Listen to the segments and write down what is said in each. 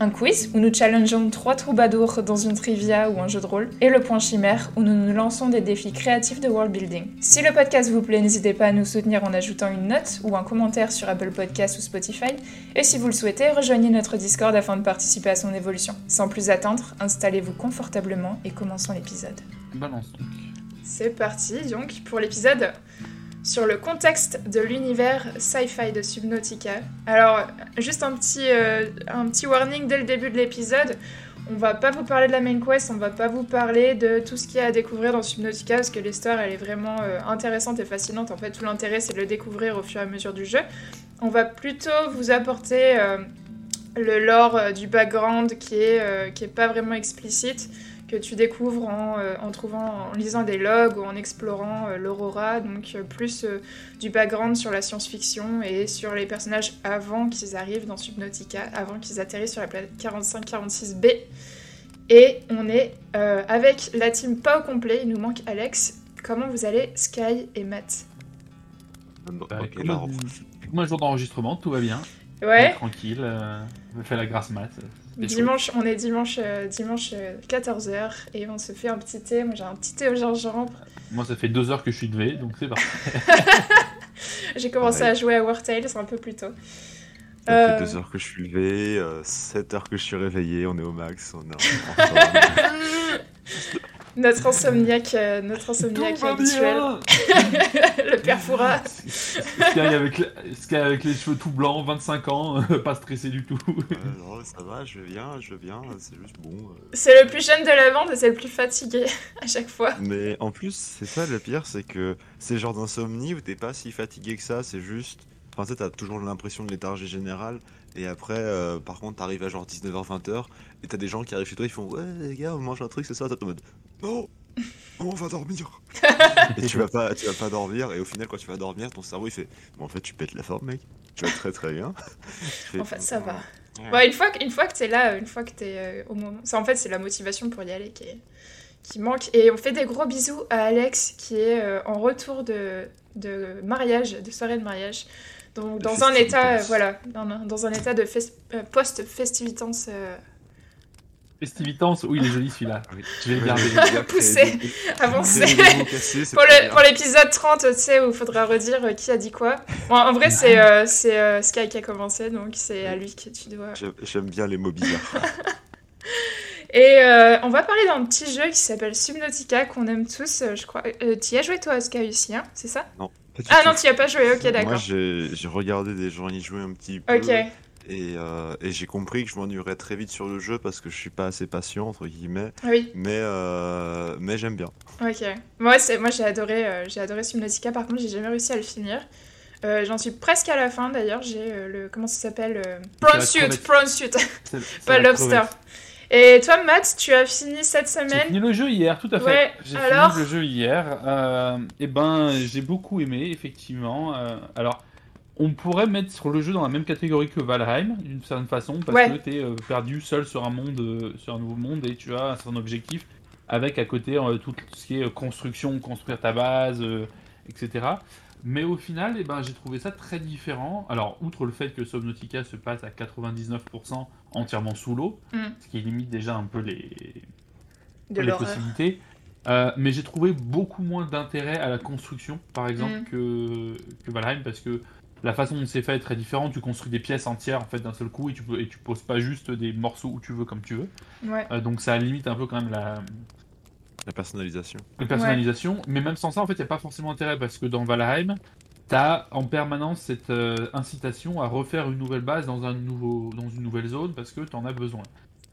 un quiz où nous challengeons trois troubadours dans une trivia ou un jeu de rôle, et le point chimère où nous nous lançons des défis créatifs de world building. Si le podcast vous plaît, n'hésitez pas à nous soutenir en ajoutant une note ou un commentaire sur Apple Podcasts ou Spotify, et si vous le souhaitez, rejoignez notre Discord afin de participer à son évolution. Sans plus attendre, installez-vous confortablement et commençons l'épisode. Balance donc. C'est parti donc pour l'épisode sur le contexte de l'univers sci-fi de Subnautica. Alors, juste un petit, euh, un petit warning dès le début de l'épisode. On va pas vous parler de la main quest, on va pas vous parler de tout ce qu'il y a à découvrir dans Subnautica parce que l'histoire elle est vraiment euh, intéressante et fascinante. En fait, tout l'intérêt c'est de le découvrir au fur et à mesure du jeu. On va plutôt vous apporter euh, le lore du background qui est, qui est pas vraiment explicite que tu découvres en, euh, en, trouvant, en lisant des logs ou en explorant euh, l'aurora, donc euh, plus du background sur la science-fiction et sur les personnages avant qu'ils arrivent dans Subnautica, avant qu'ils atterrissent sur la planète 45-46B. Et on est avec la team pas au complet, il nous manque Alex. Comment vous allez, Sky et Matt? Bah, Moi, jour d'enregistrement, tout va bien. Ouais. tranquille, me fait la grâce Matt. Dimanche, on est dimanche, euh, dimanche 14h euh, et on se fait un petit thé. Moi j'ai un petit thé au gingembre. Moi ça fait deux heures que je suis levé donc c'est parti. j'ai commencé à jouer à War Tales un peu plus tôt. Ça fait euh, deux heures que je suis levé, 7 heures que je suis réveillé, on est au max, on est en Notre insomniaque, euh, notre insomniaque habituel. le père Foura. Sky avec, avec les cheveux tout blancs, 25 ans, pas stressé du tout. non, ça va, je viens, je viens, c'est juste bon. Euh. C'est le plus jeune de la bande et c'est le plus fatigué à chaque fois. Mais en plus, c'est ça le pire, c'est que c'est le genre d'insomnie où t'es pas si fatigué que ça, c'est juste. Enfin, tu t'as toujours l'impression de léthargie générale. Et après, euh, par contre, t'arrives à genre 19h, 20h, et t'as des gens qui arrivent chez toi, ils font Ouais, les gars, on mange un truc, c'est ça, t'es en mode Non, on va dormir. et tu vas, pas, tu vas pas dormir, et au final, quand tu vas dormir, ton cerveau il fait Bon, en fait, tu pètes la forme, mec. Tu vas très très bien. en fait, ça va. Ouais. une fois, une fois que t'es là, une fois que t'es euh, au moment. Ça, en fait, c'est la motivation pour y aller qui, qui manque. Et on fait des gros bisous à Alex qui est euh, en retour de, de mariage, de soirée de mariage. Donc, dans un état, voilà, dans, dans, un état de euh, post-festivitance. Euh... Festivitance, oui, il est joli celui-là. Je vais le garder. Pousser, avancer. pour l'épisode 30, tu sais, où il faudra redire euh, qui a dit quoi. Bon, en vrai, c'est euh, c'est Sky qui a commencé, donc c'est à lui que tu dois. J'aime bien les mots bizarres. Et on va parler d'un petit jeu qui s'appelle Subnautica, qu'on aime tous, je crois. tu y as joué toi, Sky, aussi, hein, c'est ça? Non. Ah non, tu n'y as pas joué, ok, d'accord. Moi, j'ai regardé des gens y jouer un petit peu. Ok. Et, euh, et j'ai compris que je m'ennuierais très vite sur le jeu parce que je suis pas assez patient, entre guillemets. Oui. Mais, euh, mais j'aime bien. Ok. Moi, moi j'ai adoré, euh, j'ai adoré Subnautica, par contre, j'ai jamais réussi à le finir. J'en suis presque à la fin d'ailleurs. J'ai le. Comment ça s'appelle Prawn Suit Prawn Suit Pas Lobster. Et toi, Matt, tu as fini cette semaine J'ai fini le jeu hier, tout à fait. j'ai fini le jeu hier. Euh, et ben, j'ai beaucoup aimé, effectivement. Euh, alors, on pourrait mettre sur le jeu dans la même catégorie que Valheim, d'une certaine façon, parce que tu es euh, perdu seul sur un monde, euh, sur un nouveau monde, et tu as un certain objectif, avec à côté tout ce qui est construction, construire ta base, etc. Mais au final, eh ben, j'ai trouvé ça très différent. Alors, outre le fait que Subnautica se passe à 99% entièrement sous l'eau, mm. ce qui limite déjà un peu les, les possibilités, euh, mais j'ai trouvé beaucoup moins d'intérêt à la construction, par exemple, mm. que, que Valheim, parce que la façon dont c'est fait est très différente. Tu construis des pièces entières en fait d'un seul coup et tu, peux, et tu poses pas juste des morceaux où tu veux comme tu veux. Euh, donc ça limite un peu quand même la, la personnalisation. La personnalisation, mais même sans ça, en fait, il n'y a pas forcément intérêt parce que dans Valheim, tu as en permanence cette euh, incitation à refaire une nouvelle base dans, un nouveau, dans une nouvelle zone parce que tu en as besoin.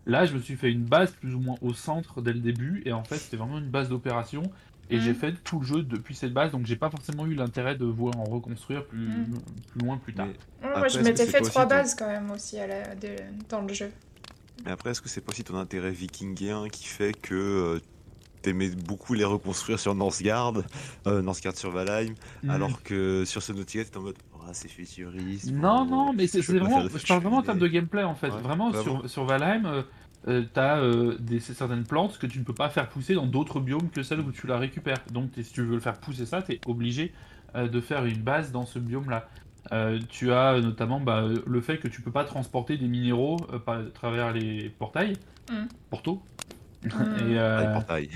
Là, je me suis fait une base plus ou moins au centre dès le début et en fait, c'était vraiment une base d'opération. Et j'ai mm. fait tout le jeu depuis cette base, donc j'ai pas forcément eu l'intérêt de vouloir en reconstruire plus, mm. plus loin plus tard. moi, je m'étais fait trois bases quand même aussi à la, dans le jeu. Mais après, est-ce que c'est pas aussi ton intérêt vikingien qui fait que euh, t'aimais beaucoup les reconstruire sur Northgard, euh, Northgard sur Valheim, mm. alors que sur Subnautica, t'es en mode oh, c'est futuriste. Non, non, mais c'est vraiment. Je parle vraiment en termes de gameplay en fait. vraiment, Sur, sur, Valheim. Euh, euh, t'as euh, certaines plantes que tu ne peux pas faire pousser dans d'autres biomes que celles où tu la récupères. Donc si tu veux le faire pousser ça, tu es obligé euh, de faire une base dans ce biome-là. tu as notamment bah, le fait que tu peux pas transporter des minéraux à travers les portails, mm. Porto. Mm. Et, portail.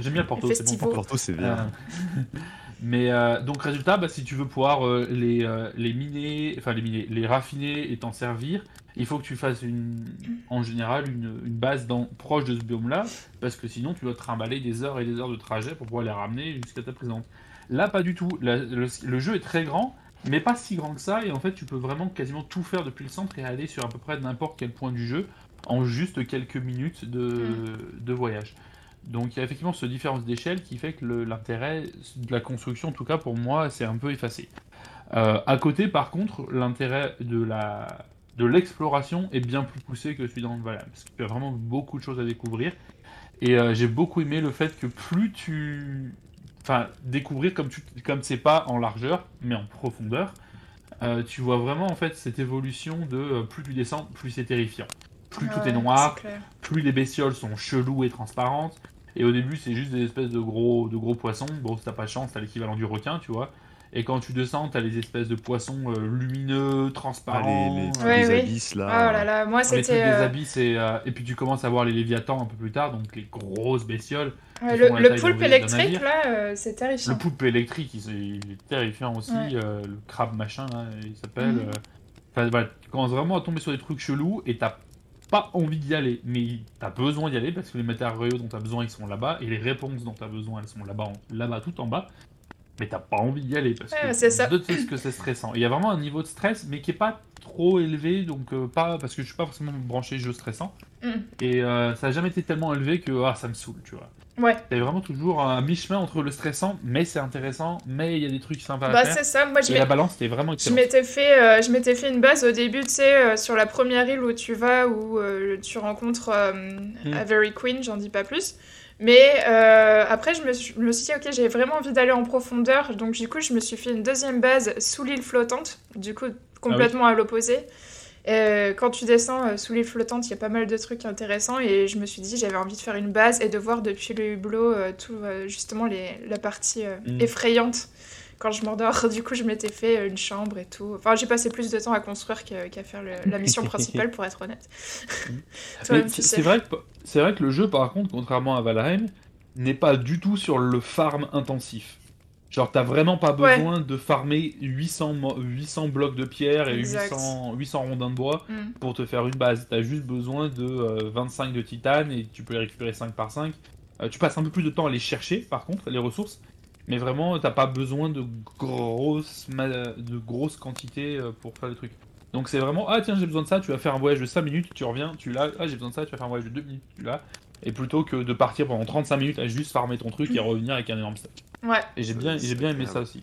J'aime bien, Porto, c'est bon. Porto, c'est bien. Mais donc résultat, bah, si tu veux pouvoir les, les miner, enfin les miner, les raffiner et t'en servir, il faut que tu fasses une, en général une, base dans, proche de ce biome-là, parce que sinon tu dois te trimballer des heures et des heures de trajet pour pouvoir les ramener jusqu'à ta présence. Là, pas du tout. le, jeu est très grand, mais pas si grand que ça, et en fait tu peux vraiment quasiment tout faire depuis le centre et aller sur à peu près n'importe quel point du jeu en juste quelques minutes de, mm. voyage. Donc il y a effectivement ce différence d'échelle qui fait que l'intérêt de la construction, en tout cas pour moi, c'est un peu effacé. Euh, à côté, par contre, l'intérêt de la, de l'exploration est bien plus poussé que celui dans le Valhalla, parce qu'il y a vraiment beaucoup de choses à découvrir. Et euh, j'ai beaucoup aimé le fait que plus tu. Enfin, découvrir comme tu comme c'est pas en largeur, mais en profondeur, euh, tu vois vraiment en fait cette évolution de euh, plus tu descends, plus c'est terrifiant. Plus tout est noir, plus les bestioles sont cheloues et transparentes. Et au début, c'est juste des espèces de gros, de gros poissons. Bon, si t'as pas de chance, t'as l'équivalent du requin, tu vois. Et quand tu descends, t'as les espèces de poissons euh, lumineux, transparents. Ah, les, abysses là. Oh là là, moi c'était. Les euh, abysses et, euh, et puis tu commences à voir les léviathans un peu plus tard, donc les grosses bestioles. le, poulpe électrique là, c'est terrifiant. Le poulpe électrique, il, est terrifiant aussi. le crabe machin là, il s'appelle. Mhm. Enfin voilà, tu commences vraiment à tomber sur des trucs chelous et t'as pas envie d'y aller, mais t'as besoin d'y aller parce que les matériaux dont t'as besoin ils sont là-bas et les réponses dont t'as besoin elles sont là-bas, là-bas tout en bas mais t'as pas envie d'y aller parce que c'est que c'est stressant. Il y a vraiment un niveau de stress, mais qui est pas trop élevé, donc euh, pas parce que je suis pas forcément branché jeu stressant. Mm. Et euh, ça a jamais été tellement élevé que ah, ça me saoule, tu vois. Ouais. C'est vraiment toujours un mi-chemin entre le stressant, mais c'est intéressant, mais il y a des trucs sympas bah, à faire. c'est ça. Moi, je et la balance, c'était vraiment excellent. Je m'étais fait, euh, je m'étais fait une base au début, tu sais, sur la première île où tu vas, où tu rencontres mm. Avery Queen, j'en dis pas plus. Mais euh, après, je me, suis, dit, ok, j'ai vraiment envie d'aller en profondeur. Donc, du coup, je me suis fait une deuxième base sous l'île flottante, du coup, complètement ah à l'opposé. Euh, quand tu descends euh, sous l'île flottante, il y a pas mal de trucs intéressants. Et je me suis dit, j'avais envie de faire une base et de voir depuis le hublot tout, justement les, la partie mm. effrayante quand je m'endors, du coup, je m'étais fait une chambre et tout. Enfin, j'ai passé plus de temps à construire qu'à faire la mission principale, pour être honnête. c'est vrai, que, vrai que le jeu, par contre, contrairement à Valheim, n'est pas du tout sur le farm intensif. Genre, t'as vraiment pas besoin de farmer 800, 800 blocs de pierre et 800, 800 rondins de bois mm. pour te faire une base. T'as juste besoin de 25 euh, de titane et tu peux les récupérer 5 par 5. Euh, tu passes un peu plus de temps à les chercher, par contre, les ressources. Mais vraiment, t'as pas besoin de grosses, de grosses quantités euh, pour faire des trucs. Donc c'est vraiment, ah tiens, j'ai besoin de ça, tu vas faire un voyage de 5 minutes, tu reviens, tu l'as, ah j'ai besoin de ça, tu vas faire un voyage de 2 minutes, tu l'as. Et plutôt que de partir pendant 35 minutes à juste farmer ton truc et revenir avec un énorme stack. Ouais. Et j'ai bien, j'ai bien aimé ça aussi.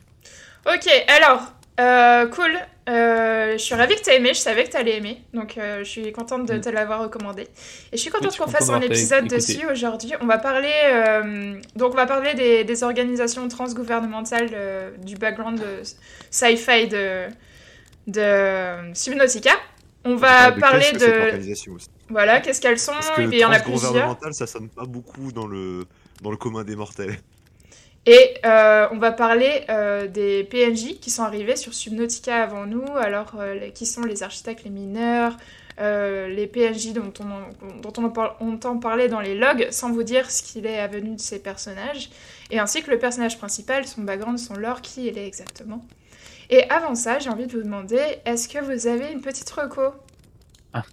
Ok, alors, euh, cool. Euh, je suis ravie que tu aies aimé, je savais que tu allais aimer, donc euh, je suis contente de mm. te l'avoir recommandé. Et je suis contente qu'on fasse un épisode dessus aujourd'hui. On va parler, donc on va parler des, organisations transgouvernementales du background sci-fi de, de Subnautica. On va parler de. Voilà, qu'est-ce qu'elles sont? Parce que Il y en a plusieurs. ça sonne pas beaucoup dans le, dans le commun des mortels. Et euh, on va parler euh, des PNJ qui sont arrivés sur Subnautica avant nous, alors euh, qui sont les architectes, les mineurs, les PNJ dont on, entend parler dans les logs, sans vous dire ce qu'il est avenu de ces personnages, et ainsi que le personnage principal, son background, son lore, qui il est exactement. Et avant ça, j'ai envie de vous demander, est-ce que vous avez une petite reco? Ah.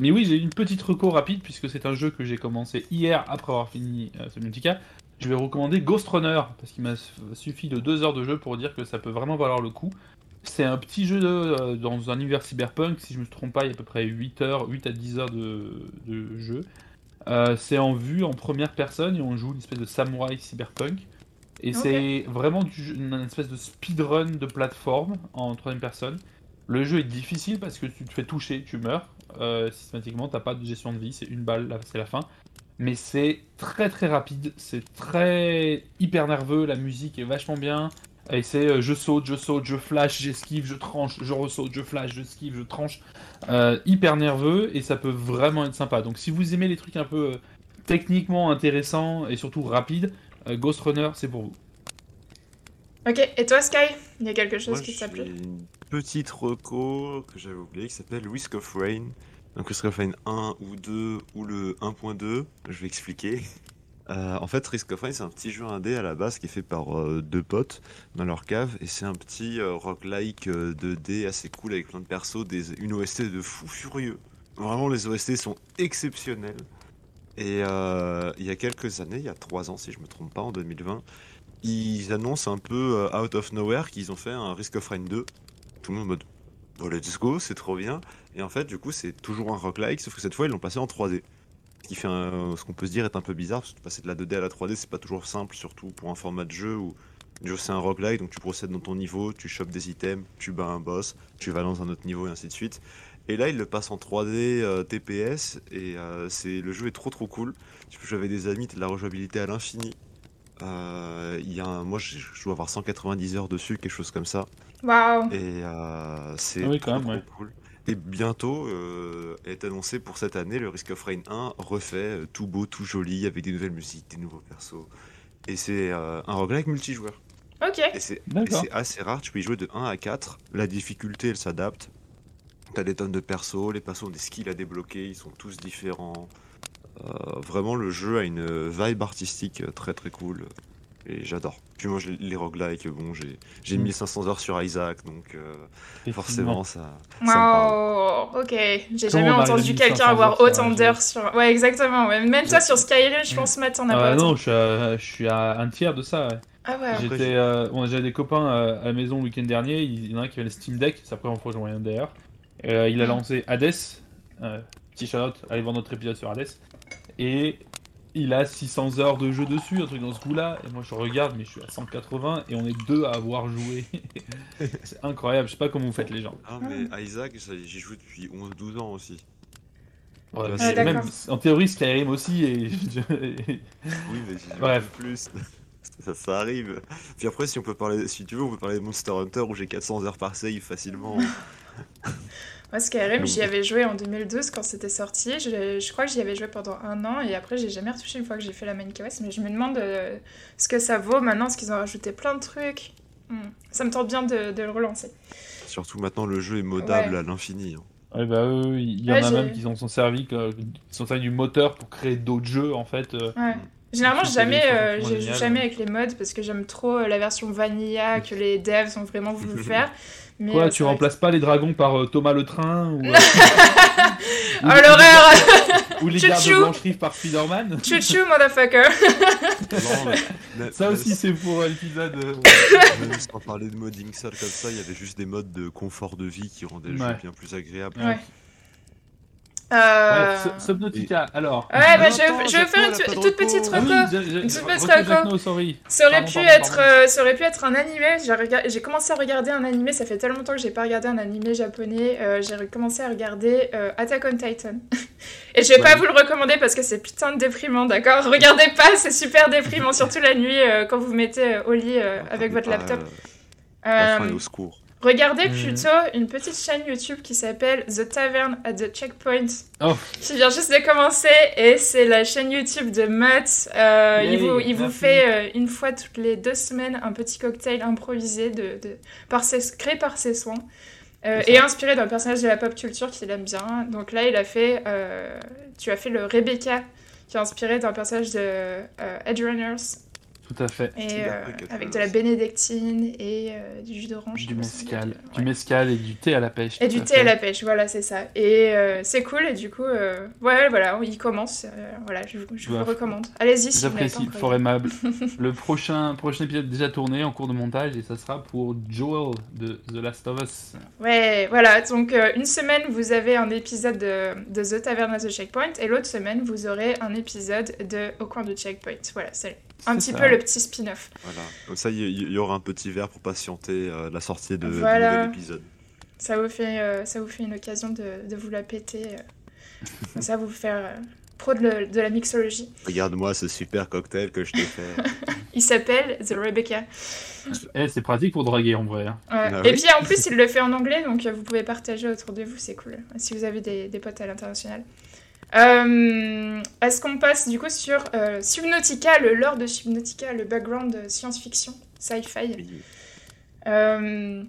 Mais oui, j'ai une petite reco rapide, puisque c'est un jeu que j'ai commencé hier après avoir fini Subnautica je vais recommander Ghost Runner, parce qu'il m'a suffi de deux heures de jeu pour dire que ça peut vraiment valoir le coup. C'est un petit jeu euh, dans un univers cyberpunk, si je me trompe pas, il y a à peu près 8 heures, 8 à 10 heures de, jeu. Euh, c'est en vue, en première personne, et on joue une espèce de samouraï cyberpunk. Et c'est vraiment du une espèce de speedrun de plateforme en troisième personne. Le jeu est difficile parce que tu te fais toucher, tu meurs. Euh, systématiquement, t'as pas de gestion de vie, c'est une balle, c'est la fin. Mais c'est très très rapide, c'est très hyper nerveux, la musique est vachement bien. Et c'est euh, je saute, je saute, je flash, j'esquive, je tranche, je ressaute, je flash, je esquive, je tranche. Euh, hyper nerveux et ça peut vraiment être sympa. Donc si vous aimez les trucs un peu euh, techniquement intéressants et surtout rapides, Ghost Runner c'est pour vous. Ok, et toi Sky? Il y a quelque chose qui t'a plu? Une petite reco que j'avais oublié qui s'appelle Risk of Rain. Donc Risk of Rain 1 ou 2 ou le 1.2, je vais expliquer. Euh, en fait, Risk of Rain, c'est un petit jeu indé à la base qui est fait par euh, deux potes dans leur cave. Et c'est un petit euh, roguelike 2D assez cool avec plein de persos, des, une OST de fou furieux. Vraiment, les OST sont exceptionnels. Et il y a quelques années, il y a trois ans si je me trompe pas, en 2020, ils annoncent un peu out of nowhere qu'ils ont fait un Risk of Rain 2. Tout le monde en mode, oh let's go, c'est trop bien. Et en fait, du coup, c'est toujours un roguelike, sauf que cette fois, ils l'ont passé en 3D. Ce qui fait ce qu'on peut se dire est un peu bizarre, parce que passer de la 2D à la 3D, c'est pas toujours simple, surtout pour un format de jeu où c'est un roguelike, donc tu procèdes dans ton niveau, tu chopes des items, tu bats un boss, tu vas dans un autre niveau et ainsi de suite. Et là, il le passe en 3D euh, TPS et euh, c'est le jeu est trop trop cool. Tu peux jouer avec des amis, t'as de la rejouabilité à l'infini. Euh, il y a moi, je, dois avoir 190 heures dessus, quelque chose comme ça. Waouh Et c'est ah trop, trop cool. Et bientôt euh, est annoncé pour cette année le Risk of Rain 1 refait, euh, tout beau, tout joli, avec des nouvelles musiques, des nouveaux persos. Et c'est euh, un roguelike multijoueur. Ok. Et c'est assez rare, tu peux y jouer de 1 à 4. La difficulté, elle s'adapte. T'as des tonnes de persos, les persos ont des skills à débloquer, ils sont tous différents. vraiment, le jeu a une vibe artistique très très cool et j'adore. Puis moi, les roguelikes, bon, j'ai 1500 mm. heures sur Isaac, donc euh, forcément, ça. Wow, ok. J'ai jamais entendu quelqu'un avoir autant d'heures sur. Ouais, exactement. Même toi, sur Skyrim, je pense, Matt, t'en as pas. non, je suis, à, je suis à un tiers de ça. Ah ouais. J'étais, euh, on a des copains euh, à la maison le week-end dernier. Il y en a un qui avait le Steam Deck, c'est la première fois que j'en un d'ailleurs. il a mm. lancé Hades. petit shout allez voir notre épisode sur Hades. Et il a 600 heures de jeu dessus, un truc dans ce goût-là. Et moi, je regarde, mais je suis à 180 et on est deux à avoir joué. c'est incroyable. Je sais pas comment vous faites les gens. Ah, mais Isaac, j'y joue depuis 11-12 ans aussi. même, en théorie, Skyrim aussi. Et... oui, mais j'y Bref. plus. Ça, ça, arrive. Puis après, si on peut parler, si tu veux, on peut parler de Monster Hunter où j'ai 400 heures par save facilement. Moi, Skyrim, j'y avais joué en 2012 quand c'était sorti. Je, je, crois que j'y avais joué pendant un an et après, j'ai jamais retouché une fois que j'ai fait la main quest. Mais je me demande euh, ce que ça vaut maintenant, parce qu'ils ont rajouté plein de trucs. Hmm. Ça me tente bien de, de, le relancer. Surtout maintenant, le jeu est modable à l'infini. Hein. Ouais, bah eux, il y en a même qui sont servi, qui sont servis du moteur pour créer d'autres jeux en fait. Euh. Ouais. Généralement, jamais, euh, joue jamais avec les mods parce que j'aime trop la version vanilla que les devs ont vraiment voulu faire. Quoi, euh, tu remplaces pas les dragons par euh, Thomas le Train ou, euh, Oh l'horreur Ou les gardes de par Spider-Man Chouchou, motherfucker Ça aussi, c'est pour l'épisode. Sans parler de modding ça comme ça, il y avait juste des modes de confort de vie qui rendaient le jeu bien plus agréable. Ouais. Euh... Subnautica, alors. Ouais, bah, je, je vais faire une, toute petite reco. une toute petite reco. Ça aurait, pu être, euh, ça aurait pu être un animé. J'ai commencé à regarder un animé. Ça fait tellement longtemps que j'ai pas regardé un animé japonais. Euh, j'ai commencé à regarder euh, Attack on Titan. Et je vais pas vous le recommander parce que c'est putain de déprimant, d'accord? Regardez pas, c'est super déprimant, surtout la nuit quand vous vous mettez au lit avec votre laptop. La fin est au secours. Regardez mhm. plutôt une petite chaîne YouTube qui s'appelle The Tavern at the Checkpoint, oh. qui vient juste de commencer, et c'est la chaîne YouTube de Matt. Euh, il vous, il vous fait euh, une fois toutes les deux semaines un petit cocktail improvisé de, de par ses, créé par ses soins. Euh, et inspiré d'un personnage de la pop culture qu'il aime bien. Donc là, il a fait, tu as fait le Rebecca, qui est inspiré d'un personnage de Edgerunners, tout à fait. Et euh, avec de la bénédictine et euh, du jus d'orange. Du mescal. Du mescal et du thé à la pêche. Et du thé à la pêche, voilà, c'est ça. Et euh, c'est cool, et du coup, ouais, voilà, il commence. voilà, je, je vous le recommande. Allez-y si J'apprécie, fort aimable. le prochain, prochain épisode déjà tourné en cours de montage, et ça sera pour Joel de The Last of Us. Ouais, voilà, donc une semaine, vous avez un épisode de, de The Tavern at the Checkpoint, et l'autre semaine, vous aurez un épisode de Au coin de Checkpoint. Voilà, c'est un petit peu le petit spin-off. Voilà. Comme ça, il y, aura un petit verre pour patienter euh, la sortie de, voilà. l'épisode. Ça vous fait, euh, ça vous fait une occasion de, de vous la péter. Euh. ça vous faire pro de, la mixologie. Regarde-moi ce super cocktail que je t'ai fait. il s'appelle The Rebecca. Eh, c'est pratique pour draguer en vrai. Hein. Ah Et puis en plus, il le fait en anglais, donc vous pouvez partager autour de vous, c'est cool. Si vous avez des, des potes à l'international. Euh, est-ce qu'on passe du coup sur euh, Subnautica, le lore de Subnautica, le background science-fiction, sci-fi? Euh,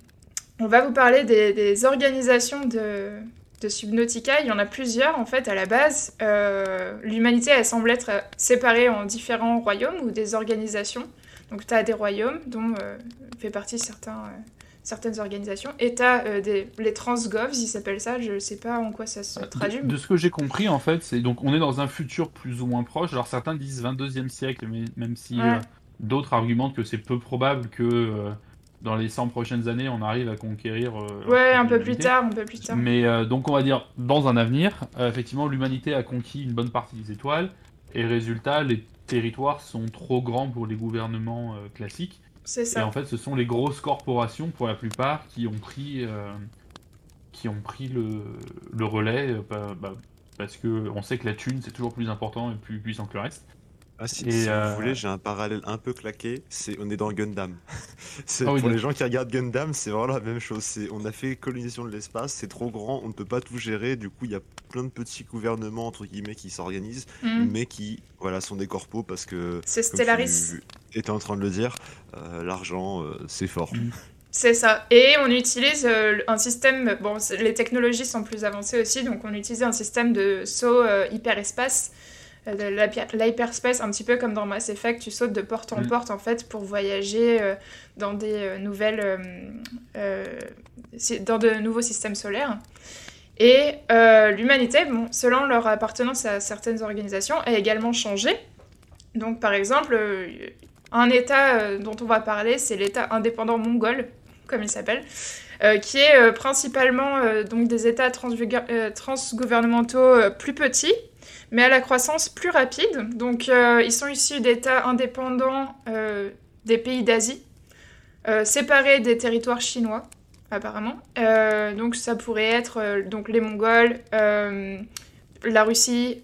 On va vous parler des, organisations de, de, Subnautica. Il y en a plusieurs en fait à la base. L'humanité, elle semble être séparée en différents royaumes ou des organisations. Donc tu as des royaumes dont fait partie certains certaines organisations. Et euh, des, les transgovs, ils s'appellent ça, je sais pas en quoi ça se traduit. De, ce que j'ai compris, en fait, c'est donc on est dans un futur plus ou moins proche. Alors certains disent 22e siècle, mais même si euh, d'autres argumentent que c'est peu probable que euh, dans les 100 prochaines années, on arrive à conquérir. ouais, un peu plus tard, un peu plus tard. Mais donc on va dire, dans un avenir, effectivement, l'humanité a conquis une bonne partie des étoiles, et résultat, les territoires sont trop grands pour les gouvernements classiques. Et en fait, ce sont les grosses corporations, pour la plupart, qui ont pris, euh, qui ont pris le, le relais, euh, bah, bah, parce que on sait que la thune, c'est toujours plus important et plus puissant que le reste. Ah, si, vous euh, voulez, j'ai un parallèle un peu claqué. C'est, on est dans Gundam. c'est, ah pour les gens qui regardent Gundam, c'est vraiment la même chose. C'est, on a fait colonisation de l'espace, c'est trop grand, on ne peut pas tout gérer. Du coup, il y a plein de petits gouvernements entre guillemets qui s'organisent, mm. mais qui, voilà, sont des corpos parce que. C'est Stellaris. Tu étais en train de le dire, euh, l'argent, euh, c'est fort. Mm. C'est ça. Et on utilise un système. Bon, les technologies sont plus avancées aussi, donc on utilise un système de saut hyperespace l'hyperspace, un petit peu comme dans Mass Effect, tu sautes de porte en mm. porte en fait pour voyager euh, dans des euh, nouvelles, dans de nouveaux systèmes solaires. Et l'humanité, bon, selon leur appartenance à certaines organisations, a également changé. Donc par exemple, un État dont on va parler, c'est l'État indépendant mongol, comme il s'appelle. qui est principalement donc des États transgouvernementaux plus petits, mais à la croissance plus rapide. Donc euh, ils sont issus d'États indépendants euh, des pays d'Asie, euh, séparés des territoires chinois, apparemment. donc ça pourrait être donc les Mongols, la Russie.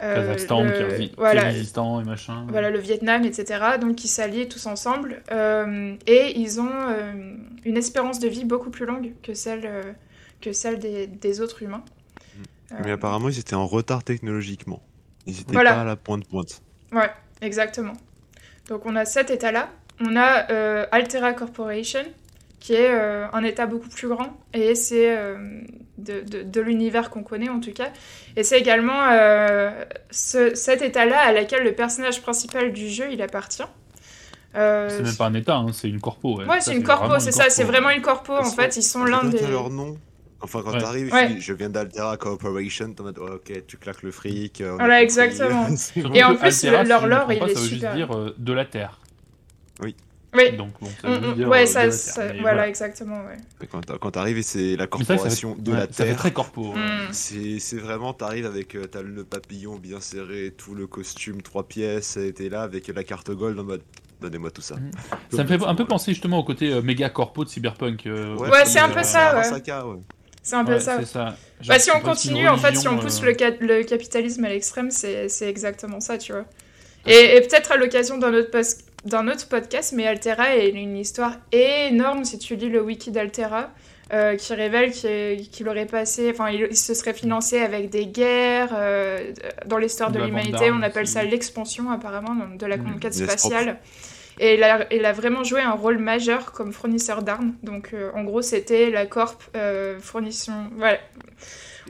Kazakhstan, le, voilà, et machin. Voilà, le Vietnam, etc. Donc, qui s'allient tous ensemble. et ils ont une espérance de vie beaucoup plus longue que celle, que celle des autres humains. Mais apparemment, ils étaient en retard technologiquement. Ils n'étaient pas à la pointe-pointe. Ouais, exactement. Donc on a cet état-là. On a euh, Altera Corporation, qui est euh, un état beaucoup plus grand, et c'est euh, de, de, l'univers qu'on connaît en tout cas. Et c'est également ce, cet état-là à laquelle le personnage principal du jeu il appartient. c'est même pas un état, hein, c'est une corpo. Ouais, c'est une corpo, c'est ça, c'est vraiment une corpo en fait. Ils sont l'un des. leur nom Enfin, quand t'arrives, je viens d'Altera Corporation, t'en mets, ok, tu claques le fric. Voilà, exactement. Et en plus, leur lore, il est ça veut juste dire euh, de la Terre. Oui. Oui. Donc, bon, ça veut mm, mm. dire ouais, euh, ça, voilà, exactement. Ouais. Quand t'arrives, c'est la corporation de la Terre. C'est très corpo. Mm. C'est vraiment, t'arrives avec euh, t'as le papillon bien serré, tout le costume, trois pièces, et t'es là avec la carte gold en mode donnez-moi tout ça. Ça me fait un peu penser justement au côté méga corpo de Cyberpunk. ouais, c'est un peu ça, ouais. C'est un peu ça. Bah, si on continue, en fait, si on pousse euh, le, le, capitalisme à l'extrême, c'est exactement ça, tu vois. Et, peut-être à l'occasion d'un autre, autre, podcast, mais Altera est une histoire énorme si tu lis le wiki d'Altera. Euh, qui révèle qu'il aurait passé, enfin, il, se serait financé avec des guerres euh, dans l'histoire de, l'humanité. On appelle ça l'expansion, apparemment, de la conquête spatiale. Et il a, vraiment joué un rôle majeur comme fournisseur d'armes. Donc, euh, en gros, c'était la Corp euh, fournissant. Voilà.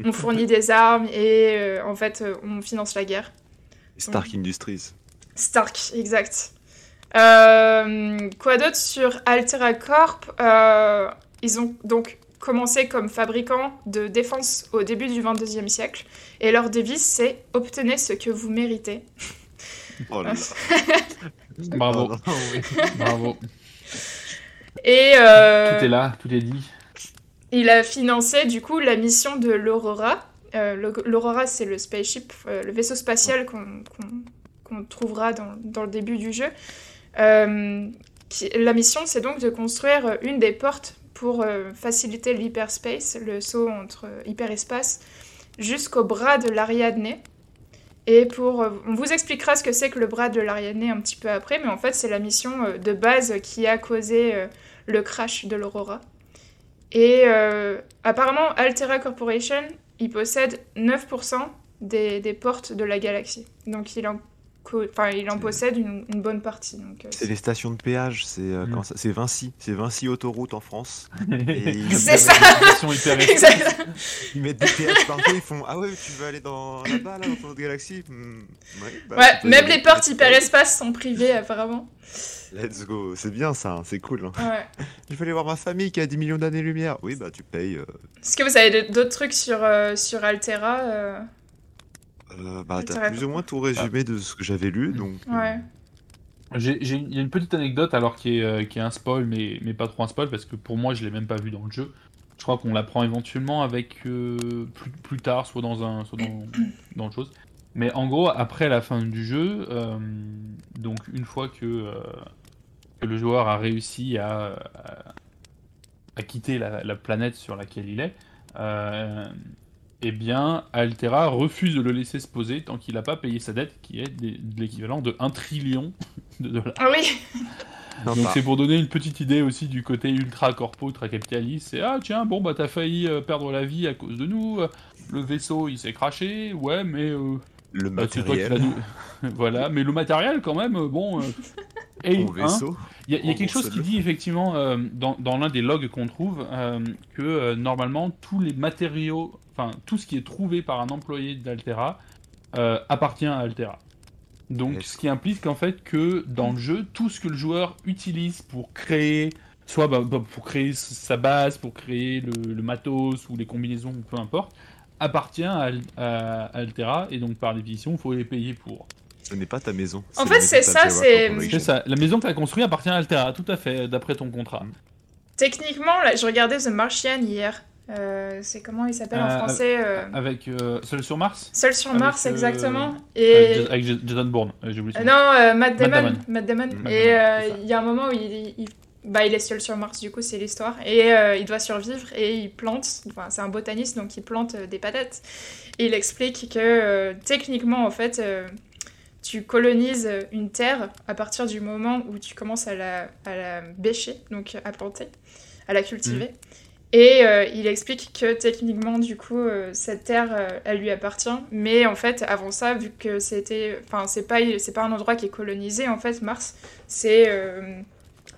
On fournit des armes et euh, en fait, on finance la guerre. Stark Industries. Stark, exact. quoi d'autre sur Altera Corp Ils ont donc commencé comme fabricants de défense au début du 22e siècle. Et leur devise, c'est Obtenez ce que vous méritez. Oh là là. Bravo. Bravo. Et euh, tout est là, tout est dit. Il a financé du coup la mission de l'Aurora. Euh, L'Aurora, c'est le spaceship, euh, le vaisseau spatial qu'on trouvera dans, dans, le début du jeu. Qui, la mission, c'est donc de construire une des portes pour faciliter l'hyperspace, le saut entre hyperespace jusqu'au bras de l'Ariadne. Et pour, on vous expliquera ce que c'est que le bras de l'Ariadne un petit peu après, mais en fait c'est la mission de base qui a causé le crash de l'Aurora. Et apparemment Altera Corporation, il possède 9% des, des, portes de la galaxie. Donc il en Enfin, il en possède une, bonne partie. Euh, c'est les stations de péage, c'est euh, mm. c'est Vinci, c'est Vinci Autoroute en France. c'est ça. Ils mettent des péages partout, ils font ah ouais tu veux aller dans là-bas là dans ton autre galaxie? Hmm, bah, ouais, même les portes hyperespace sont privées apparemment. Let's go, c'est bien ça, hein, c'est cool. Hein. Ouais. Je vais aller voir ma famille qui a 10 millions d'années-lumière. Oui, bah tu payes. Euh. Est-ce que vous avez d'autres trucs sur, sur Altera euh, bah, t'as plus ou moins tout résumé de ce que j'avais lu, donc. Euh. Ouais. Il y a une petite anecdote alors qui est, euh, qui est un spoil, mais, mais pas trop un spoil parce que pour moi je l'ai même pas vu dans le jeu. Je crois qu'on l'apprend éventuellement avec plus, plus, tard, soit dans un, soit dans, dans autre chose. Mais en gros, après la fin du jeu, donc une fois que, que, le joueur a réussi à, à, quitter la, la, planète sur laquelle il est, eh bien, Altera refuse de le laisser se poser tant qu'il n'a pas payé sa dette, qui est de l'équivalent de 1 trillion de dollars. Ah oui Donc c'est pour donner une petite idée aussi du côté ultra corpo, ultra capitaliste. C'est ah tiens bon bah t'as failli euh, perdre la vie à cause de nous. Le vaisseau il s'est craché, ouais mais euh, le bah, matériel. voilà, mais le matériel quand même euh, bon. et hein, vaisseau. Il y a, quelque chose qui dit effectivement dans, dans l'un des logs qu'on trouve que normalement tous les matériaux enfin tout ce qui est trouvé par un employé d'Altera euh, appartient à Altera. Donc ce qui implique qu'en fait que dans le jeu, tout ce que le joueur utilise pour créer, soit bah, bah, pour créer sa base, pour créer le, matos ou les combinaisons, peu importe, appartient à, Altera et donc par définition, il faut les payer pour. Ce n'est pas ta maison. En fait, c'est ça, c'est. ça. La maison que tu as construite appartient à Altera, tout à fait, d'après ton contrat. Techniquement, là, je regardais The Martian hier. Euh, c'est comment il s'appelle en euh, français euh, Avec Seul sur Mars Seul sur Mars, exactement. Et... Avec Jason Bourne, j'ai oublié. non, Matt Damon. Matt Damon. Et il y a un moment où il, il, bah, il est seul sur Mars, du coup, c'est l'histoire. Et il doit survivre et il plante. Enfin, c'est un botaniste, donc il plante des patates. Et il explique que techniquement, en fait, tu colonises une terre à partir du moment où tu commences à la, à la bêcher, donc à planter, à la cultiver. Mm. Et euh, il explique que techniquement, du coup, euh, cette terre, euh, elle lui appartient. Mais en fait, avant ça, vu que c'était. Enfin, c'est pas, c'est pas un endroit qui est colonisé, en fait, Mars. C'est.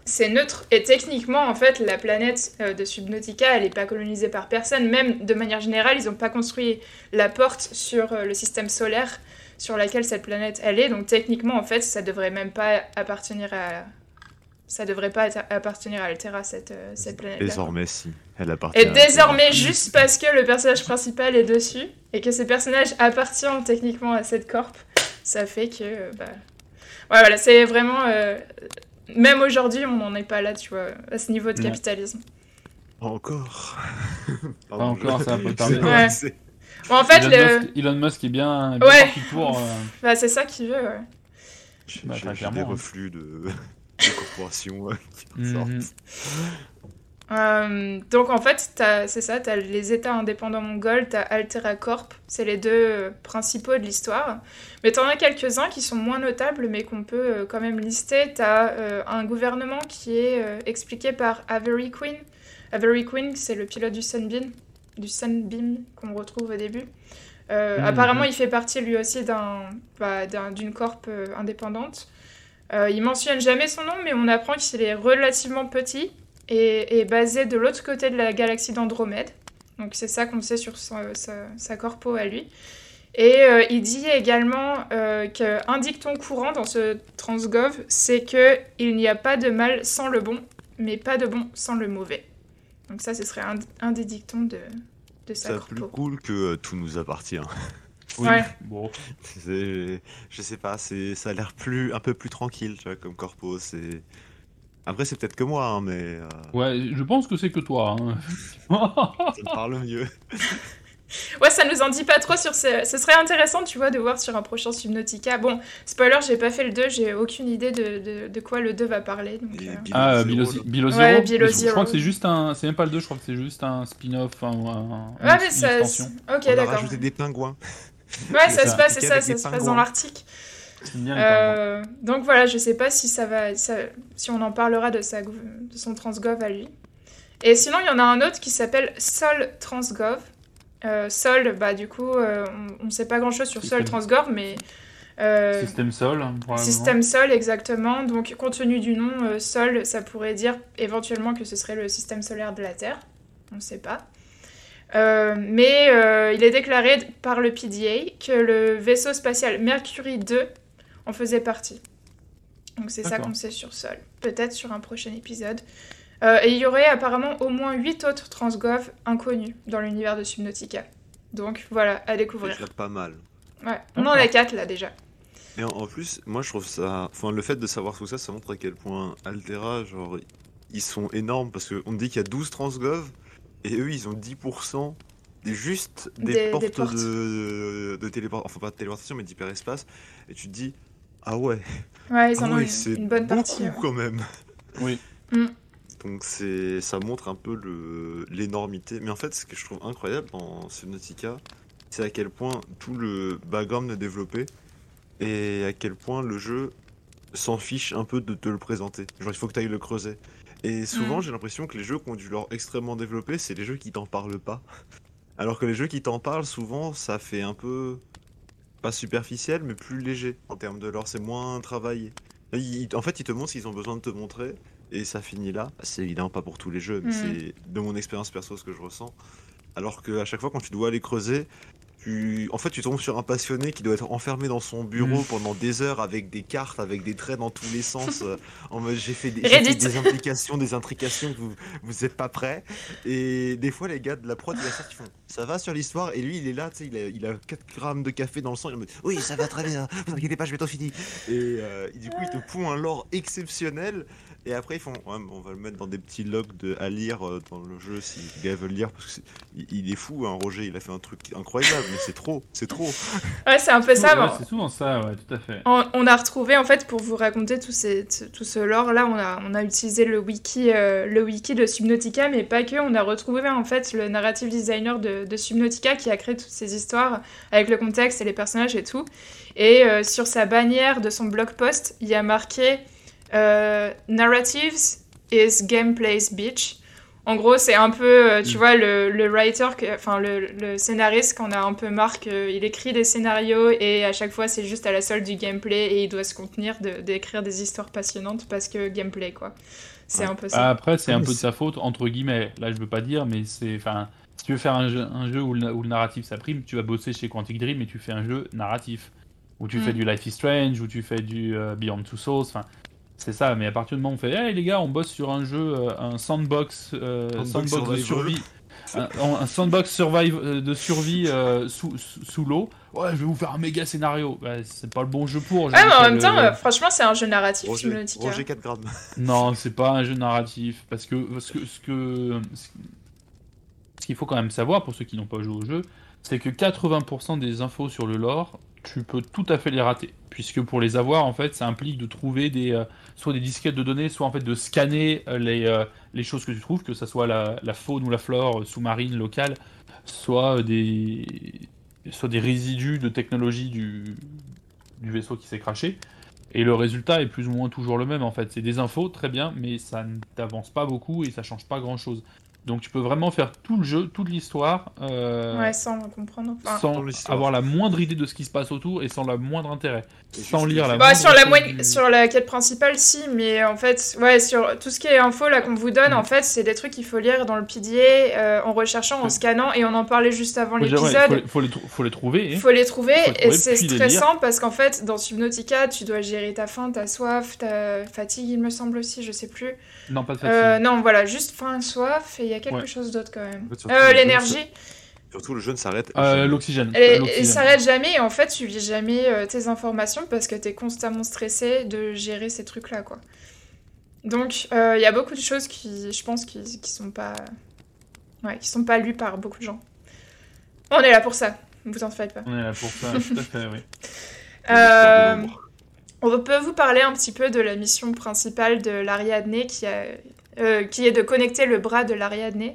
C'est neutre. Et techniquement, en fait, la planète de Subnautica, elle n'est pas colonisée par personne. Même de manière générale, ils n'ont pas construit la porte sur le système solaire sur laquelle cette planète elle est. Donc techniquement, en fait, ça devrait même pas appartenir à, ça devrait pas appartenir à Altera, cette, euh, cette planète. Désormais, si. Elle appartient. Et désormais, juste parce que le personnage principal est dessus et que ce personnage appartient techniquement à cette corp, ça fait que. Euh, bah... Ouais, voilà, c'est vraiment. Euh, même aujourd'hui, on n'en est pas là, tu vois, à ce niveau de capitalisme. Encore. Pas encore, ça peut tarder. Ouais. Bon, en fait, Elon, le... Musk, Elon Musk est bien, bien ouais. pour. Bah, c'est ça qu'il veut, ouais. J'ai bah, des hein. reflux de corporations mhm. Euh, donc en fait, c'est ça, tu as les États indépendants mongols, tu as Altera Corp, c'est les deux euh, principaux de l'histoire. Mais tu en as quelques-uns qui sont moins notables, mais qu'on peut euh, quand même lister. Tu as un gouvernement qui est expliqué par Avery Queen. Avery Queen, c'est le pilote du Sunbeam, du Sunbeam qu'on retrouve au début. Mhm. Apparemment, il fait partie lui aussi bah, d'une corp indépendante. Il mentionne jamais son nom, mais on apprend qu'il est relativement petit et, basé de l'autre côté de la galaxie d'Andromède. Donc c'est ça qu'on sait sur sa, corpo à lui. Et euh, il dit également euh, qu'un dicton courant dans ce transgov, c'est que il n'y a pas de mal sans le bon, mais pas de bon sans le mauvais. Donc ça, ce serait un, des dictons de, de sa corpo. C'est plus cool que tout nous appartient. Oui, bon. Je sais pas, ça a l'air plus, un peu plus tranquille, tu vois, comme corpo. C'est. Après, c'est peut-être que moi, hein, mais. Euh, ouais, je pense que c'est que toi. Hein. ça me parle mieux. ouais, ça nous en dit pas trop sur ce. Ce serait intéressant, tu vois, de voir sur un prochain Subnautica. Bon, spoiler, j'ai pas fait le 2, j'ai aucune idée de, de, de, quoi le 2 va parler. Donc, euh... Ah, Below Zero. Ouais, Je crois que c'est juste un. C'est même pas le 2, je crois que c'est juste un spin-off. Un, un, ouais, mais ça. Ok, d'accord. On a rajouté des pingouins. Ouais, ça, se passe, c'est ça, ça se passe dans l'Arctique. Euh, donc voilà, je sais pas si ça va, ça, si on en parlera de, sa, de son transgov à lui. Et sinon, il y en a un autre qui s'appelle Sol Transgov. Euh, Sol, bah du coup, euh, on ne sait pas grand chose sur Sol Transgov, mais. Système Sol, Système Sol, exactement. Donc, compte tenu du nom, Sol, ça pourrait dire éventuellement que ce serait le système solaire de la Terre. On ne sait pas. mais il est déclaré par le PDA que le vaisseau spatial Mercury 2 en faisait partie. Donc c'est ça qu'on sait sur Sol. Peut-être sur un prochain épisode. Euh, et il y aurait apparemment au moins 8 autres transgov inconnus dans l'univers de Subnautica. Donc voilà, à découvrir. C'est pas mal. Ouais, on en a 4 là déjà. Et en, plus, moi je trouve ça. Enfin, le fait de savoir tout ça, ça montre à quel point Altera, genre, ils sont énormes parce qu'on dit qu'il y a 12 transgov et eux ils ont 10% des juste des, portes, de, de téléportation, enfin pas de téléportation mais d'hyperespace. Et tu te dis, ah ouais. Ouais, ils en ah ont une, une, bonne partie. quand même. Oui. Mm. Donc c'est, ça montre un peu le, l'énormité. Mais en fait, ce que je trouve incroyable dans Subnautica, c'est à quel point tout le background est développé et à quel point le jeu s'en fiche un peu de te le présenter. Genre, il faut que tu ailles le creuser. Et souvent, mm. j'ai l'impression que les jeux qui ont dû leur extrêmement développer, c'est les jeux qui t'en parlent pas. Alors que les jeux qui t'en parlent, souvent, ça fait un peu pas superficiel, mais plus léger en termes de lore. C'est moins travaillé. en fait, ils te montrent ce qu'ils ont besoin de te montrer, et ça finit là. C'est évidemment pas pour tous les jeux, mais mm. c'est de mon expérience perso ce que je ressens. Alors qu'à chaque fois, quand tu dois aller creuser, en fait, tu tombes sur un passionné qui doit être enfermé dans son bureau mm. pendant des heures avec des cartes, avec des traits dans tous les sens. Euh, en mode, j'ai fait, des, des implications, des intrications que vous, vous êtes pas prêts. Et des fois, les gars de la prod, ils font ça va sur l'histoire? Et lui, il est là, tu sais, il a, il a 4 grammes de café dans le sang. Il me dit oui, ça va très bien, vous inquiétez pas, je vais tout finir. Et, euh, du coup, il te pond un lore exceptionnel. Et après, ils font, on va le mettre dans des petits logs de, à lire euh, dans le jeu si les gars veulent lire. Parce que il est fou, hein, Roger, il a fait un truc incroyable, mais c'est trop, c'est trop. Ouais, c'est un peu ça. c'est souvent ça, ouais, tout à fait. On, a retrouvé, en fait, pour vous raconter tout, ces, tout ce lore, là, on a, on a utilisé le wiki, euh, le wiki de Subnautica, mais pas que. On a retrouvé, en fait, le narrative designer de, de Subnautica qui a créé toutes ces histoires avec le contexte et les personnages et tout. Et euh, sur sa bannière de son blog post, il y a marqué. Euh, narratives is gameplay's bitch. En gros, c'est un peu, euh, tu mm. vois, le, le writer, enfin le, le, scénariste qu'on a un peu marre il écrit des scénarios et à chaque fois c'est juste à la solde du gameplay et il doit se contenir d'écrire des histoires passionnantes parce que gameplay quoi. C'est un peu ça. Après, c'est un peu de sa faute, entre guillemets. Là, je veux pas dire, mais c'est. Enfin, si tu veux faire un jeu, un jeu où, le, où, le, narratif ça prime, tu vas bosser chez Quantic Dream et tu fais un jeu narratif. Où tu mm. fais du Life is Strange, où tu fais du euh, Beyond Two Souls. Enfin, c'est ça, mais à partir du moment où on fait, hey les gars, on bosse sur un jeu, euh, un sandbox, euh, sandbox de survie, un, sandbox survive, euh, de survie sous, sous, l'eau. Ouais, je vais vous faire un méga scénario. Bah, c'est pas le bon jeu pour. Ah, mais en même temps, franchement, c'est un jeu narratif. Roger, Roger 4 grammes. non, c'est pas un jeu narratif. Parce que ce que. Ce que ce qu'il faut quand même savoir pour ceux qui n'ont pas joué au jeu, c'est que 80% des infos sur le lore tu peux tout à fait les rater. Puisque pour les avoir, en fait, ça implique de trouver des, euh, soit des disquettes de données, soit en fait de scanner euh, les, euh, les choses que tu trouves, que ce soit la, faune ou la flore sous-marine locale, soit des, soit des résidus de technologie du, du vaisseau qui s'est craché. Et le résultat est plus ou moins toujours le même en fait. C'est des infos, très bien, mais ça ne t'avance pas beaucoup et ça change pas grand chose. Donc tu peux vraiment faire tout le jeu, toute l'histoire. Euh, ouais, sans comprendre. sans avoir la moindre idée de ce qui se passe autour et sans la moindre intérêt. sans lire la bah, sur la Sur la quête principale, si, mais en fait, ouais, sur tout ce qui est info là qu'on vous donne, mm. en fait, c'est des trucs qu'il faut lire dans le PDA euh, en recherchant, en scannant, et on en parlait juste avant l'épisode. Il faut, les faut les trouver. Il faut les trouver, et c'est stressant parce qu'en fait, dans Subnautica, tu dois gérer ta faim, ta soif, ta fatigue, il me semble aussi, je sais plus. Non, pas de fatigue. Euh, non, voilà, juste faim, soif, et y a quelque chose d'autre quand même. euh, L'énergie. Surtout, le jeu ne s'arrête euh. L'oxygène. Il s'arrête jamais et en fait, tu vis jamais euh, tes informations parce que tu es constamment stressé de gérer ces trucs-là, quoi. Donc, il y a beaucoup de choses qui, je pense, qui, qui sont pas... Ouais, qui sont pas lues par beaucoup de gens. On est là pour ça, vous en faites pas. On est là pour ça, tout à fait, oui. Euh, on peut vous parler un petit peu de la mission principale de l'Ariadne qui, a, qui est de connecter le bras de l'Ariadne.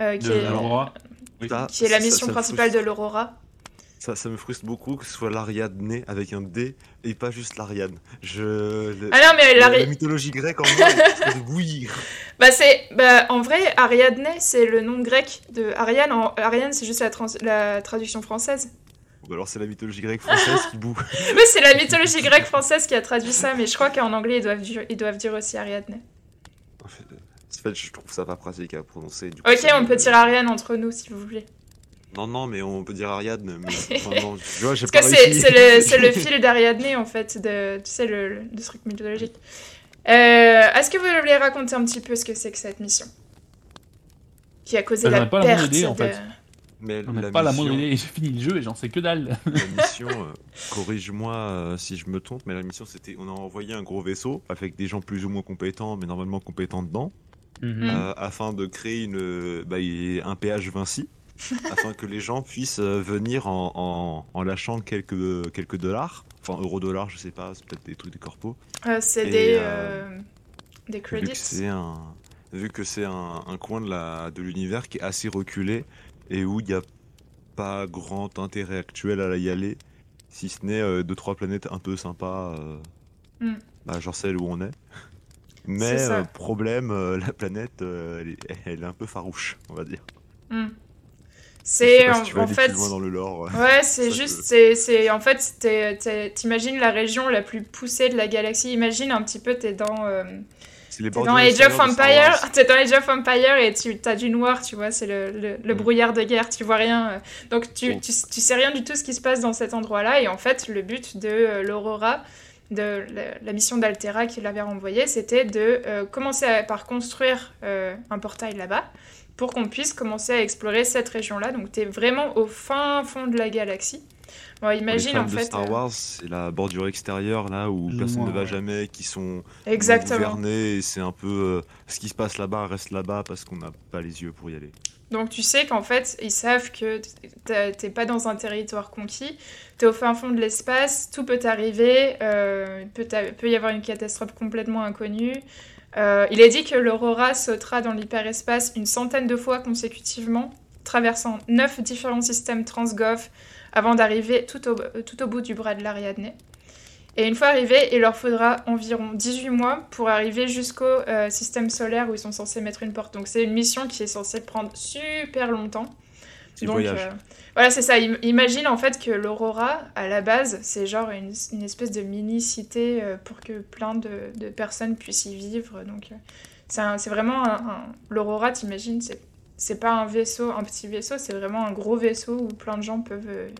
Euh, qui, est, qui est la mission principale de l'Aurora. Ça, ça, me frustre beaucoup que ce soit l'Ariadne avec un D et pas juste l'Ariane. Je... ah non, mais la, mythologie grecque en moi, de bouillir. Bah c'est, bah, en vrai, Ariadne, c'est le nom grec de Ariane. Ariane, c'est juste la, la, traduction française. Ou alors c'est la mythologie grecque française qui boue. mais c'est la mythologie grecque française qui a traduit ça, mais je crois qu'en anglais, ils doivent, ils doivent dire aussi Ariadne. En fait, je trouve ça pas pratique à prononcer. Du ok, on peut dire Ariane entre nous si vous voulez. Non, non, mais on peut dire Ariadne. Mais... Parce que c'est le, fil d'Ariadne, en fait, de, tu sais, le, truc mythologique. Euh, est-ce que vous voulez raconter un petit peu ce que c'est que cette mission? Qui a causé la pas perte idée, en fait. Mais on n'a pas la moindre idée. J'ai fini le jeu et j'en sais que dalle. La mission, euh, corrige-moi euh, si je me trompe, mais la mission, c'était on a envoyé un gros vaisseau avec des gens plus ou moins compétents, mais normalement compétents dedans. Mhm. Euh, afin de créer une, bah, un péage Vinci, afin que les gens puissent euh, venir en, en, lâchant quelques, quelques dollars, enfin euro-dollars, je sais pas, c'est peut-être des trucs des corpos. Euh, c'est des, des credits. Vu que c'est un, vu que c'est un, un, coin de, la, de l'univers qui est assez reculé et où il n'y a pas grand intérêt actuel à y aller, si ce n'est deux trois planètes un peu sympas, mm. bah, genre celle où on est. Mais euh, problème, euh, la planète, euh, elle, est, un peu farouche, on va dire. Hmm. C'est en, fait. dans le lore. Ouais, c'est juste, c'est en fait, t'imagines la région la plus poussée de la galaxie. Imagine un petit peu, t'es dans. Les dans Age of Empire, t'es dans Age of Empire et tu as du noir, tu vois, c'est le, le, hmm. brouillard de guerre, tu vois rien. Donc tu, tu, tu, sais rien du tout ce qui se passe dans cet endroit-là. Et en fait, le but de l'Aurora, de la, mission d'Altera qui l'avait renvoyé, c'était de euh, commencer par construire euh, un portail là-bas pour qu'on puisse commencer à explorer cette région-là. Donc tu es vraiment au fin fond de la galaxie. Bon, imagine en fait. De Star euh, Wars, c'est la bordure extérieure là où personne ne va jamais, qui sont Exactement. gouvernés et c'est un peu ce qui se passe là-bas reste là-bas parce qu'on n'a pas les yeux pour y aller. Donc tu sais qu'en fait, ils savent que t'es pas dans un territoire conquis, t'es au fin fond de l'espace, tout peut arriver, euh, il peut, peut, y avoir une catastrophe complètement inconnue. Euh, il est dit que l'Aurora sautera dans l'hyperespace une centaine de fois consécutivement, traversant neuf différents systèmes transgov avant d'arriver tout au, tout au bout du bras de l'Ariadne. Et une fois arrivés, il leur faudra environ 18 mois pour arriver jusqu'au euh, système solaire où ils sont censés mettre une porte. Donc c'est une mission qui est censée prendre super longtemps. Donc euh, voilà, c'est ça. Imagine en fait que l'Aurora, à la base, c'est genre une, espèce de mini-cité euh, pour que plein de, personnes puissent y vivre. Donc c'est vraiment un, l'Aurora, t'imagines, c'est pas un vaisseau, un petit vaisseau, c'est vraiment un gros vaisseau où plein de gens peuvent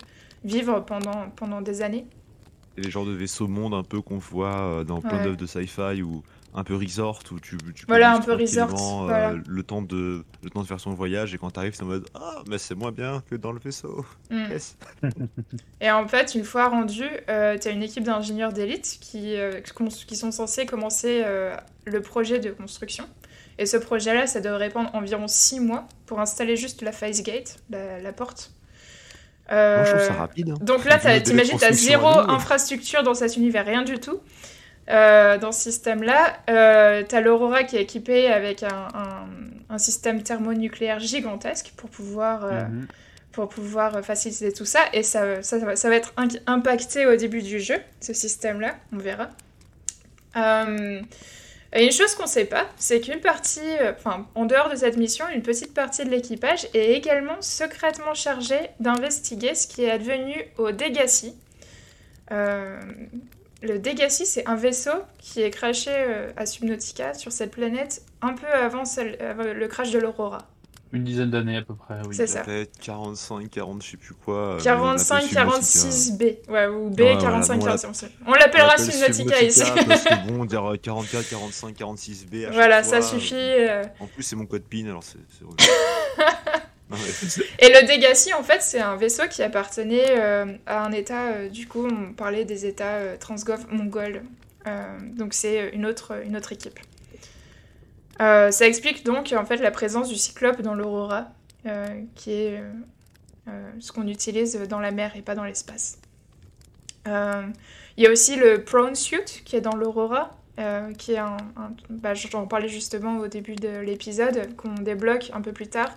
vivre pendant, pendant des années. Les genres de vaisseaux monde un peu qu'on voit euh, dans plein d'œuvres de sci-fi ou un peu resort où tu, tu voilà un peu resort euh, le temps de le temps de faire son voyage et quand tu arrives c'est en mode ah mais c'est moins bien que dans le vaisseau. Mm. et en fait une fois rendu euh, tu as une équipe d'ingénieurs d'élite qui, qui sont censés commencer le projet de construction et ce projet là ça devrait prendre environ 6 mois pour installer juste la face gate la, la porte moi, je trouve ça rapide. Hein. Donc là, t'imagines, t'as zéro infrastructure dans cet univers, rien du tout. Euh, dans ce système-là, euh, t'as l'Aurora qui est équipée avec un, un, système thermonucléaire gigantesque pour pouvoir, euh, mhm. pour pouvoir faciliter tout ça. Et ça, ça, ça, va, ça va être impacté au début du jeu, ce système-là, on verra. Euh, une chose qu'on ne sait pas, c'est qu'une partie, euh, enfin, en dehors de cette mission, une petite partie de l'équipage est également secrètement chargée d'investiguer ce qui est advenu au Degassi. Euh, le Degassi, c'est un vaisseau qui est crashé euh, à Subnautica sur cette planète un peu avant le crash de l'Aurora. Une dizaine d'années à peu près, oui. C'est ça. 45, 40, je sais plus quoi. 45, 46 B. Ouais, ou B, 45, 46. On l'appellera Subnautica ici. parce que bon, dire 44, 45, 46 B. voilà, ça suffit. Euh. En plus, c'est mon code PIN, alors c'est. Et le Degassi, en fait, c'est un vaisseau qui appartenait euh, à un état, euh, du coup, on parlait des états transgov mongols. donc c'est une autre, une autre équipe. Euh, ça explique donc en fait la présence du cyclope dans l'aurora, euh, qui est euh, ce qu'on utilise dans la mer et pas dans l'espace. Il y a aussi le prone suit qui est dans l'Aurora, qui est un, bah, j'en parlais justement au début de l'épisode, qu'on débloque un peu plus tard,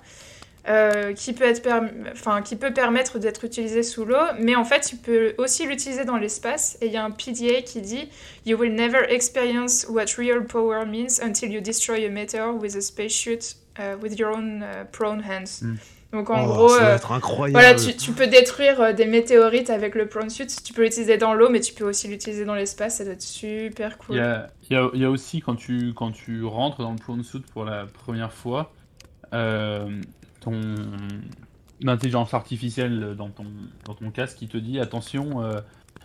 euh, qui, peut être enfin, qui peut permettre d'être utilisé sous l'eau, mais en fait, tu peux aussi l'utiliser dans l'espace. Et il y a un PDA qui dit You will never experience what real power means until you destroy a meteor with a spacesuit uh, with your own uh, prone hands. Hmm. Donc en oh, gros, ça euh, être incroyable. voilà, tu, tu, peux détruire euh, des météorites avec le prone suit. Tu peux l'utiliser dans l'eau, mais tu peux aussi l'utiliser dans l'espace. Ça doit être super cool. Il y a, y a, y a aussi quand tu, quand tu rentres dans le prone suit pour la première fois, euh, ton intelligence artificielle dans ton, dans ton casque qui te dit attention, euh,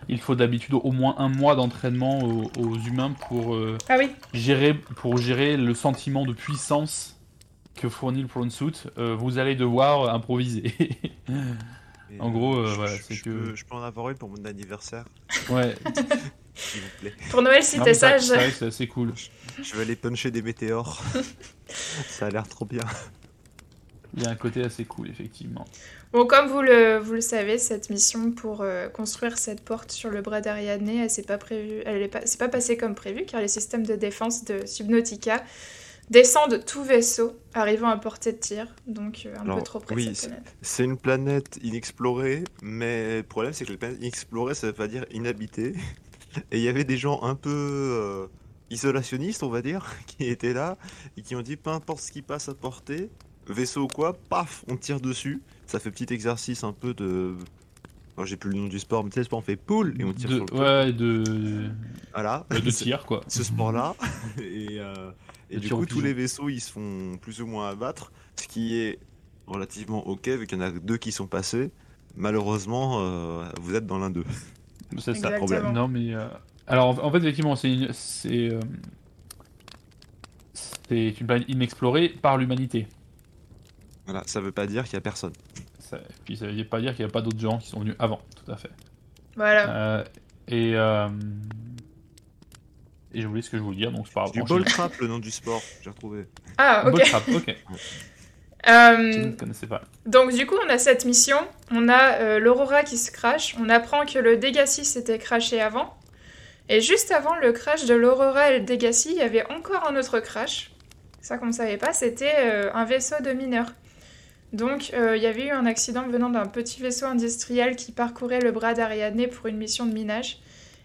il faut d'habitude au moins un mois d'entraînement aux, humains pour, euh, ah oui. gérer, pour gérer le sentiment de puissance que fournit le Prone Suit. Euh, vous allez devoir improviser. en gros, voilà, c'est que. je peux en avoir une pour mon anniversaire Ouais. S'il vous plaît. Pour Noël, si t'es sage. C'est assez cool. Je vais aller puncher des météores. Ça a l'air trop bien. Il y a un côté assez cool, effectivement. Bon, comme vous le, vous le savez, cette mission pour euh, construire cette porte sur le bras d'Ariadne, elle s'est pas prévue, elle est pas, c'est pas passé comme prévu, car les systèmes de défense de Subnautica descendent tout vaisseau arrivant à portée de tir, donc euh, un peu trop près oui, C'est une planète inexplorée, mais le problème c'est que la planète inexplorée, ça veut pas dire inhabitée. Et il y avait des gens un peu euh, isolationnistes, on va dire, qui étaient là et qui ont dit peu importe ce qui passe à portée, vaisseau ou quoi, paf, on tire dessus. Ça fait petit exercice un peu de. j'ai plus le nom du sport, mais tu sais, sport, on fait poule et on tire sur le Ouais, de. Voilà. de tir, quoi. Ce sport-là. et, euh, et du coup, tous les vaisseaux, ils se font plus ou moins abattre. Ce qui est relativement ok, vu qu'il y en a deux qui sont passés. Malheureusement, euh, vous êtes dans l'un d'eux. C'est ça le problème. Non, mais. Euh, alors, en fait, effectivement, c'est. C'est. C'est une planète inexplorée par l'humanité. Voilà, ça veut pas dire qu'il y a personne. Ça, puis ça veut pas dire qu'il n'y a pas d'autres gens qui sont venus avant, tout à fait. Voilà. Euh, et, euh, et je voulais ce que je voulais dire, donc c'est pas Du ball trap, le nom du sport, j'ai retrouvé. Ah, ok. Ball trap, ok. Euh, je ne connaissais pas. Donc du coup, on a cette mission, on a l'Aurora qui se crache, on apprend que le Degassi s'était crashé avant, et juste avant le crash de l'Aurora et le Degassi, il y avait encore un autre crash. Ça qu'on ne savait pas, c'était un vaisseau de mineurs. Donc, euh, il y avait eu un accident venant d'un petit vaisseau industriel qui parcourait le bras d'Ariadne pour une mission de minage.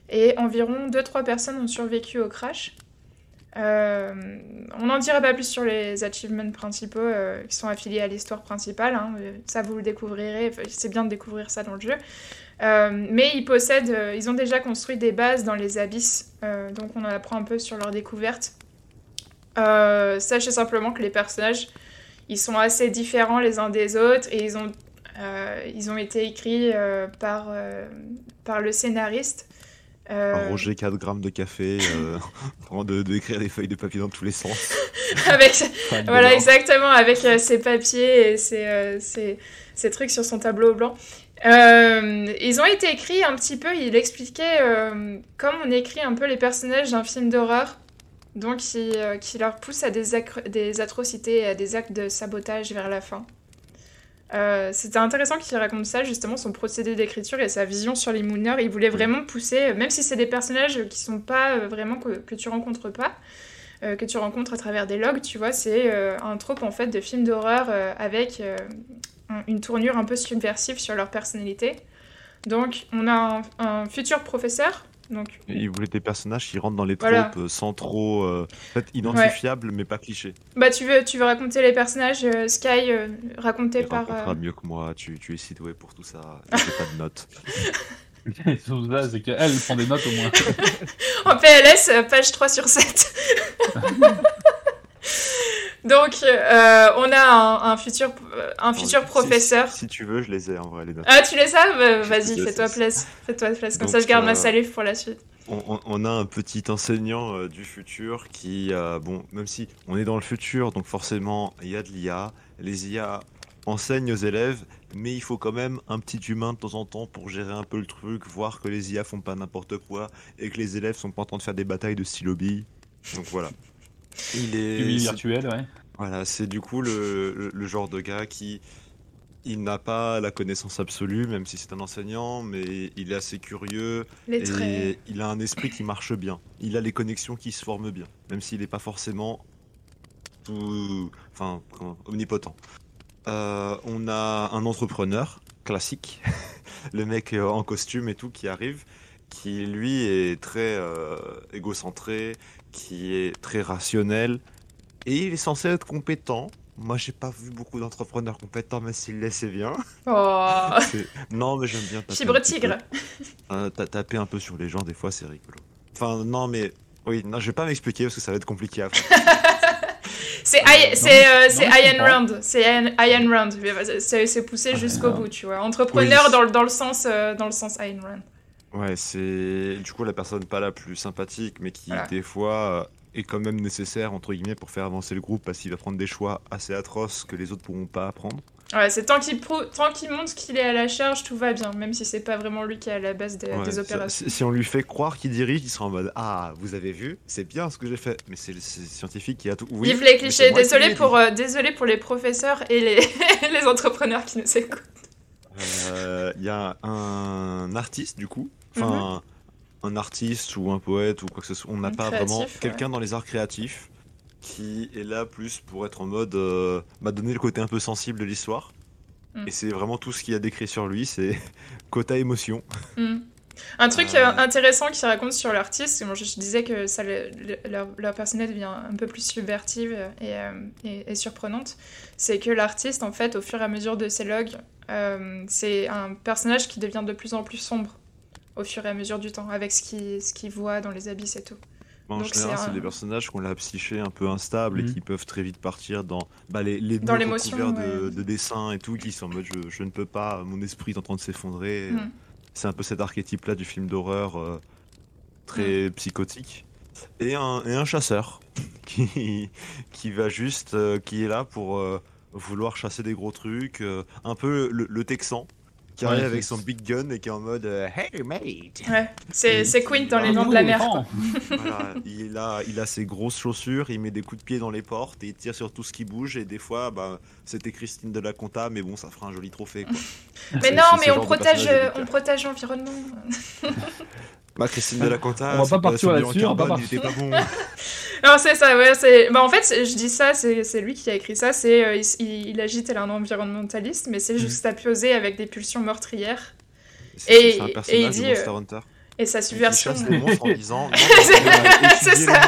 Et environ 2-3 personnes ont survécu au crash. Euh, on n'en dira pas plus sur les achievements principaux euh, qui sont affiliés à l'histoire principale. Hein. Ça, vous le découvrirez. C'est bien de découvrir ça dans le jeu. mais ils possèdent, ils ont déjà construit des bases dans les abysses. donc, on en apprend un peu sur leur découverte. sachez simplement que les personnages ils sont assez différents les uns des autres et ils ont, euh, ils ont été écrits euh, par, euh, par le scénariste. Roger 4 grammes de café, en de d'écrire des feuilles de papier dans tous les sens. avec, voilà, exactement, avec ses papiers et ses, ses, trucs sur son tableau blanc. ils ont été écrits un petit peu, il expliquait comme on écrit un peu les personnages d'un film d'horreur donc qui, euh, qui leur pousse à des, des, atrocités et à des actes de sabotage vers la fin. Euh, c'était intéressant qu'il raconte ça, justement, son procédé d'écriture et sa vision sur les Mooners. Il voulait vraiment pousser, même si c'est des personnages qui sont pas euh, vraiment que, que, tu rencontres pas, que tu rencontres à travers des logs, tu vois, c'est un trope en fait de film d'horreur avec une tournure un peu subversive sur leur personnalité. Donc, on a un futur professeur donc, il voulait des personnages qui rentrent dans les tropes euh, sans trop euh, être identifiables mais pas clichés. Bah tu veux tu veux raconter les personnages euh, Sky raconté par. Tu mieux que moi. Tu, tu es sidoué pour tout ça. J'ai pas de notes. c'est qu'elle prend des notes au moins. en PLS, page 3 sur 7. Donc, euh, on a un, futur, un futur professeur. Si, tu veux, je les ai en vrai, les notes. Ah, tu les as? Bah, Vas-y, fais-toi plaisir. Fais-toi plaisir. Comme ça, je garde ma euh, salive pour la suite. On, a un petit enseignant euh, du futur qui, bon, même si on est dans le futur, donc forcément, il y a de l'IA. Les IA enseignent aux élèves, mais il faut quand même un petit humain de temps en temps pour gérer un peu le truc, voir que les IA font pas n'importe quoi et que les élèves sont pas en train de faire des batailles de stylo Donc voilà. Il est virtuel, ouais. Voilà, c'est du coup le, le, genre de gars qui il n'a pas la connaissance absolue, même si c'est un enseignant, mais il est assez curieux et il a un esprit qui marche bien. Il a les connexions qui se forment bien, même s'il n'est pas forcément tout, enfin, omnipotent. Euh, on a un entrepreneur classique, le mec euh, en costume et tout qui arrive, qui lui est très euh, égocentré, qui est très rationnel, et il est censé être compétent, moi, j'ai pas vu beaucoup d'entrepreneurs compétents, mais s'ils laissaient bien. Oh. non, mais j'aime bien. Fibre tigre. Euh, taper un peu sur les gens, des fois, c'est rigolo. Enfin, non, mais. Oui, non, je vais pas m'expliquer parce que ça va être compliqué après. c'est Ian Rand. C'est Ian Rand. C'est poussé jusqu'au bout, tu vois. Entrepreneur dans, dans, le sens, euh, dans le sens Ian Rand. Ouais, c'est du coup la personne pas la plus sympathique, mais qui des fois est quand même nécessaire entre guillemets pour faire avancer le groupe parce qu'il va prendre des choix assez atroces que les autres pourront pas prendre. Ouais, c'est tant qu'il qu'il montre qu'il est à la charge, tout va bien, même si c'est pas vraiment lui qui est à la base des, opérations. si on lui fait croire qu'il dirige, il sera en mode Ah, vous avez vu, c'est bien ce que j'ai fait. Mais c'est le scientifique qui a tout. Oui, Vive les clichés, désolé pour, euh, désolé pour les professeurs et les, les entrepreneurs qui nous écoutent. Euh, il y a un artiste du coup, enfin. Mhm un artiste ou un poète ou quoi que ce soit. On n'a pas vraiment quelqu'un dans les arts créatifs qui est là plus pour être en mode euh, m'a donné le côté un peu sensible de l'histoire. Mm. Et c'est vraiment tout ce qu'il y a décrit sur lui, c'est quota émotion. Mm. Un truc euh, euh. intéressant qu'il raconte sur l'artiste, je, disais que ça, leur, leur, personnalité devient un peu plus subvertive et, et, surprenante, c'est que l'artiste, en fait, au fur et à mesure de ses logs, c'est un personnage qui devient de plus en plus sombre au fur et à mesure du temps, avec ce qu'il ce voit dans les abysses et tout. en général, c'est des personnages qui ont la psyché un peu instable et mhm. qui peuvent très vite partir dans bah, les, les dans l'émotion de, de dessin et tout, qui sont en mode je, je, ne peux pas, mon esprit est en train de s'effondrer. Mhm. C'est un peu cet archétype-là du film d'horreur euh, très mhm. psychotique. Et un, et un chasseur qui, qui va juste, euh, qui est là pour euh, vouloir chasser des gros trucs, un peu le Texan qui arrive avec son big gun et qui est en mode euh, Hey mate Ouais, c'est, c'est Queen dans Les Dents de la Mer. voilà, il, a, il a ses grosses chaussures, il met des coups de pied dans les portes et il tire sur tout ce qui bouge. Et des fois, bah, c'était Christine de la Conta, mais bon, ça fera un joli trophée. Quoi. mais non, mais on protège, on protège l'environnement. Bah, Christine de la Conta, on va pas partir là-dessus, on va pas partir. Pas bon. non, c'est ça, ouais. C'est... Bah, en fait, je dis ça, c'est, lui qui a écrit ça. C'est, euh, il, il, agit tel un environnementaliste, mais c'est mm. juste juxtaposé avec des pulsions meurtrières. C'est, et, c'est un personnage et il dit, de Monster euh, Hunter. Et sa subversion. Les monstres en disant. c'est ça.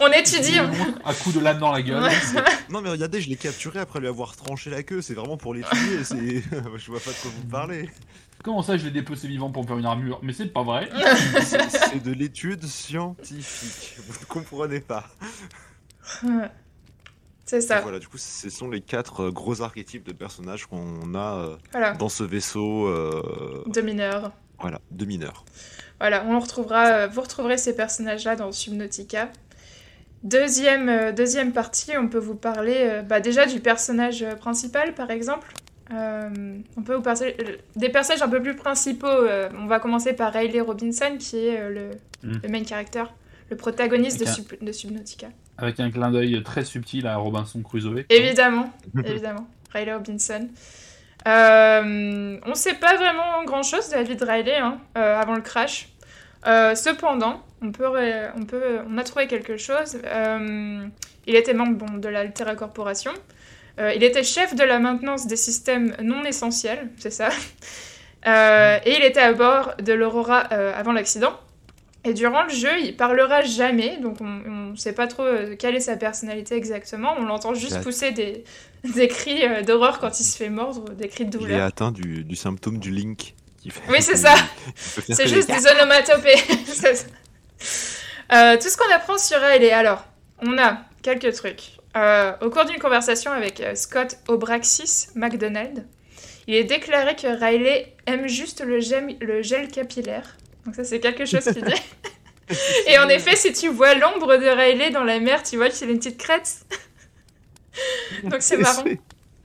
On étudie. Un coup de lame dans la gueule. non, mais regardez, je l'ai capturé après lui avoir tranché la queue. C'est vraiment pour les tuer. C'est... je vois pas de quoi vous parlez. Comment ça, je l'ai dépecé vivant pour me faire une armure? Mais c'est pas vrai. c'est de l'étude scientifique. Vous ne comprenez pas. C'est ça. voilà, du coup, ce sont les quatre euh, gros archétypes de personnages qu'on a euh, dans ce vaisseau. Euh, de mineurs. Voilà, de mineurs. Voilà, on retrouvera, vous retrouverez ces personnages-là dans Subnautica. Deuxième, deuxième partie, on peut vous parler bah, déjà du personnage principal, par exemple. Euh, on peut vous passer des personnages un peu plus principaux. Euh, on va commencer par Riley Robinson, qui est euh, hmm. le, main character, le protagoniste de, Subnautica. Avec un clin d'œil très subtil à Robinson Crusoe. Évidemment, évidemment. Riley Robinson. On ne sait pas vraiment grand-chose de la vie de Riley hein, avant le crash. cependant, on, peut, on, a trouvé quelque chose. il était membre bon, de l'Altera Corporation. Euh, il était chef de la maintenance des systèmes non essentiels, c'est ça. Euh, et il était à bord de l'Aurora euh, avant l'accident. Et durant le jeu, il parlera jamais, donc on ne sait pas trop quelle est sa personnalité exactement. On l'entend juste pousser des, des cris d'horreur quand il se fait mordre, des cris de douleur. Il est atteint du, du symptôme du Link. Qui fait oui, c'est ça. C'est juste des onomatopées. tout ce qu'on apprend sur elle, et alors, on a quelques trucs. Euh, au cours d'une conversation avec euh, Scott Obraxis McDonald, il est déclaré que Riley aime juste le gel, le gel capillaire. Donc ça, c'est quelque chose qu'il dit. Et en effet, si tu vois l'ombre de Riley dans la mer, tu vois qu'il a une petite crête. Donc c'est marrant.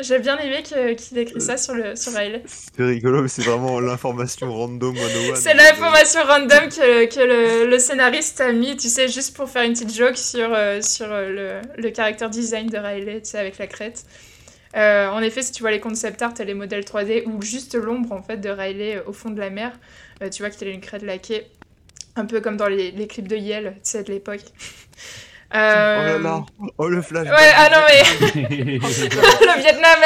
J'ai bien aimé qu'il écrit ça sur, le, sur C'est rigolo, mais c'est vraiment l'information random C'est l'information random que, que le, scénariste a mis, tu sais, juste pour faire une petite joke sur, euh, sur euh, le, le character design de Riley, tu sais, avec la crête. en effet, si tu vois les concept art et les modèles 3D ou juste l'ombre en fait de Riley au fond de la mer, tu vois qu'il a une crête laquée, un peu comme dans les, les clips de Yale, tu sais, de l'époque. Oh là là, oh le flash. Ouais, ah non mais le Vietnam,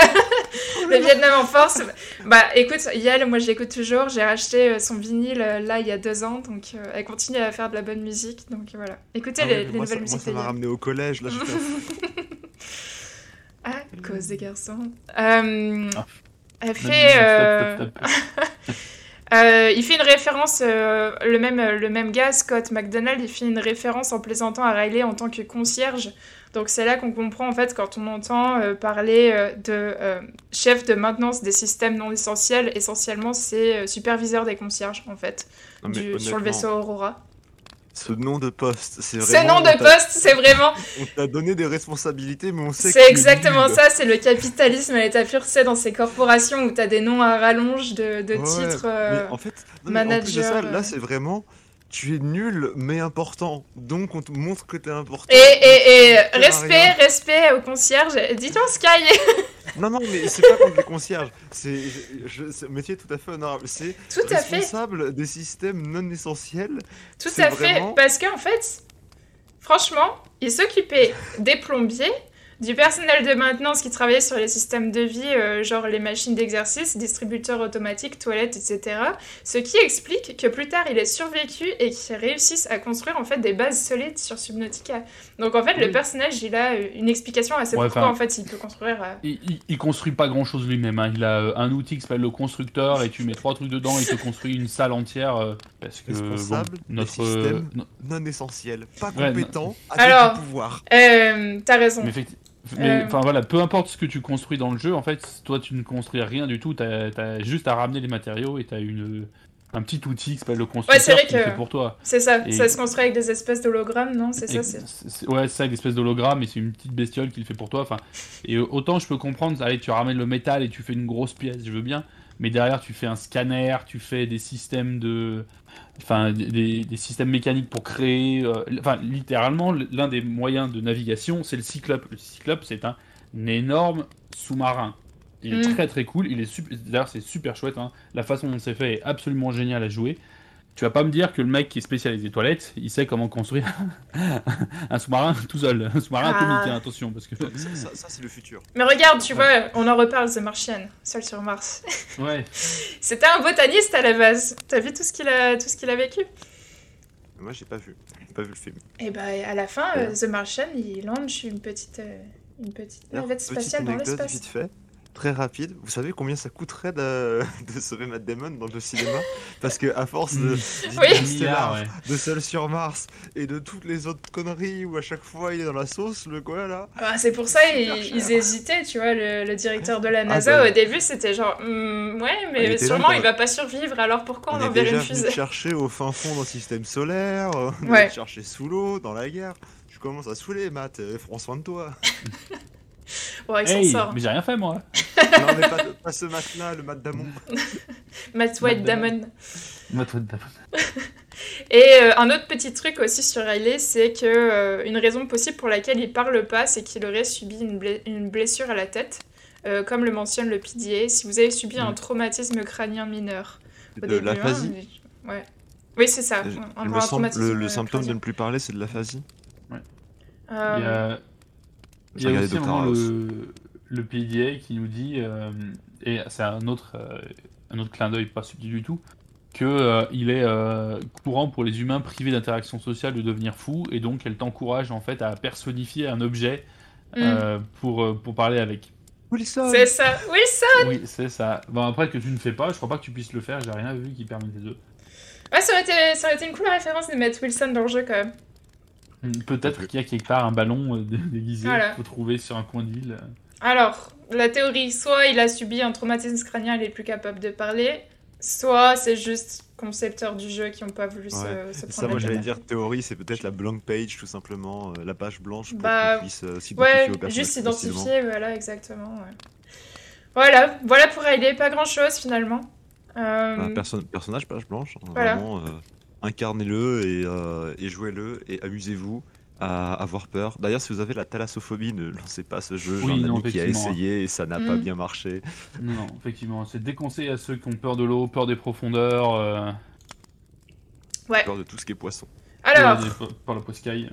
le Vietnam en force. Bah écoute, Yale, moi j'écoute toujours. J'ai racheté son vinyle là il y a deux ans, donc elle continue à faire de la bonne musique. Donc voilà, écoutez les, les nouvelles musiques. Moi ça m'a ramené au collège là. à cause des garçons. Euh, ah. Elle fait. Euh... Il fait une référence, euh, le, même, le même gars, Scott McDonald, il fait une référence en plaisantant à Riley en tant que concierge. Donc c'est là qu'on comprend en fait quand on entend euh, parler de chef de maintenance des systèmes non essentiels, essentiellement c'est superviseur des concierges en fait, sur le vaisseau Aurora ce nom de poste, c'est vraiment. Ce nom de poste, c'est vraiment. On t'a donné des responsabilités, mais on sait C'est exactement ça, c'est le capitalisme à l'état pur, c'est dans ces corporations où t'as des noms à rallonge de, de titres. Euh, en fait, manager. là, c'est vraiment. Tu es nul mais important, donc on te montre que t'es important. Et, et, et respect, respect au concierge. Dis-toi Sky Non, non, mais c'est pas contre les concierges. C'est un métier tout à fait honorable. C'est responsable des systèmes non essentiels. Tout à fait, parce qu'en fait, franchement, il s'occupait des plombiers, du personnel de maintenance qui travaillait sur les systèmes de vie, euh, genre les machines d'exercice, distributeurs automatiques, toilettes, etc. Ce qui explique que plus tard il ait survécu et qu'il réussisse à construire en fait des bases solides sur Subnautica. Donc en fait le personnage il a euh, une explication à ce pourquoi en fait il peut construire. Euh, il, il, construit pas grand chose lui-même. Hein. Il a un outil qui s'appelle le constructeur et tu mets trois trucs dedans et il te construit une salle entière parce que responsable notre système non essentiel, pas compétent, avec Alors, du pouvoir. T'as raison. Mais euh. enfin voilà, peu importe ce que tu construis dans le jeu, en fait, toi tu ne construis rien du tout, t'as as juste à ramener les matériaux et t'as une un petit outil qui s'appelle le constructeur qui fait pour toi. C'est ça, ça se construit avec des espèces d'hologrammes, non C'est ça Ouais, c'est ça, avec des espèces d'hologrammes, et c'est une petite bestiole qui le fait pour toi. Enfin, et autant je peux comprendre, allez, tu ramènes le métal et tu fais une grosse pièce, je veux bien, mais derrière tu fais un scanner, tu fais des systèmes de enfin des, systèmes mécaniques pour créer, euh, enfin littéralement l'un des moyens de navigation, c'est le Cyclope. Le Cyclope, c'est un, énorme sous-marin. Il est mm. très très cool. Il est super, d'ailleurs c'est super chouette. Hein. La façon dont c'est fait est absolument génial à jouer. Tu vas pas me dire que le mec qui est spécialisé toilettes, il sait comment construire un sous-marin tout seul, un sous-marin ah. atomique, hein, attention, parce que ça, ça, c'est le futur. Mais regarde, tu vois, on en reparle, The Martian, seul sur Mars. ouais. C'était un botaniste à la base. T'as vu tout ce qu'il a, tout ce qu'il a vécu? Moi, j'ai pas vu, j'ai pas vu le film. Et bah à la fin, euh, The Martian, il lance une petite, euh, une petite navette spatiale dans l'espace. Vite fait très rapide. Vous savez combien ça coûterait de, de sauver Matt Damon dans le cinéma? Parce que à force de de Seul sur Mars et de toutes les autres conneries où à chaque fois il est dans la sauce, le quoi là? Ah, c'est pour ça ils, hésitaient, tu vois, le, directeur de la ah, NASA bah au début c'était genre hmm, ouais mais sûrement il va pas survivre alors pourquoi on, enverrait une fusée? chercher au fin fond d'un système solaire, on ouais. chercher sous l'eau, dans la guerre. Tu commences à saouler Matt, euh, prends soin de toi. Ouais, il s'en sort. Mais j'ai rien fait, moi. non, mais pas, pas ce Matt-là, le Matt Damon. Matt White Damon. Matt White Damon. Et euh, un autre petit truc aussi sur Riley, c'est que euh, une raison possible pour laquelle il parle pas, c'est qu'il aurait subi une, une, blessure à la tête, euh, comme le mentionne le PDA. Si vous avez subi un mm. traumatisme crânien mineur au de l'aphasie. Hein, ouais. Oui, c'est ça. le, le symptôme de ne plus parler, c'est de l'aphasie. Ouais. Il y a il y a aussi le, le PDA qui nous dit, euh, et c'est un autre, euh, un autre clin d'œil pas subtil du tout, qu'il euh, il est courant pour les humains privés d'interaction sociale de devenir fous, et donc elle t'encourage en fait à personnifier un objet mm. pour, pour parler avec. Wilson C'est ça Wilson Oui, c'est ça. Bon, après que tu ne fais pas, je crois pas que tu puisses le faire, j'ai rien vu qui permet les deux. Ouais, ça aurait, été, ça aurait été une cool référence de mettre Wilson dans le jeu quand même. Peut-être qu'il y a quelque part un ballon euh, déguisé. Qu'il faut trouver sur un coin d'île. Alors, la théorie, soit il a subi un traumatisme crânien, il est plus capable de parler, soit c'est juste concepteurs du jeu qui n'ont pas voulu se, prendre Ça, moi j'allais dire théorie, c'est peut-être la blank page tout simplement, euh, la page blanche pour bah, qu'on puisse euh, s'identifier ouais, juste s'identifier, voilà, exactement. Voilà, voilà pour Riley, pas grand chose finalement. Euh... personnage page blanche, hein, vraiment incarnez-le et, euh, et jouez-le et amusez-vous. à avoir peur. D'ailleurs, si vous avez la thalassophobie, ne lancez pas ce jeu. J'en ai un ami qui a essayé et ça n'a pas mm. bien marché. Non, effectivement, c'est déconseillé à ceux qui ont peur de l'eau, peur des profondeurs. Euh... Ouais. Peur de tout ce qui est poisson. Alors. Par la poiscaille.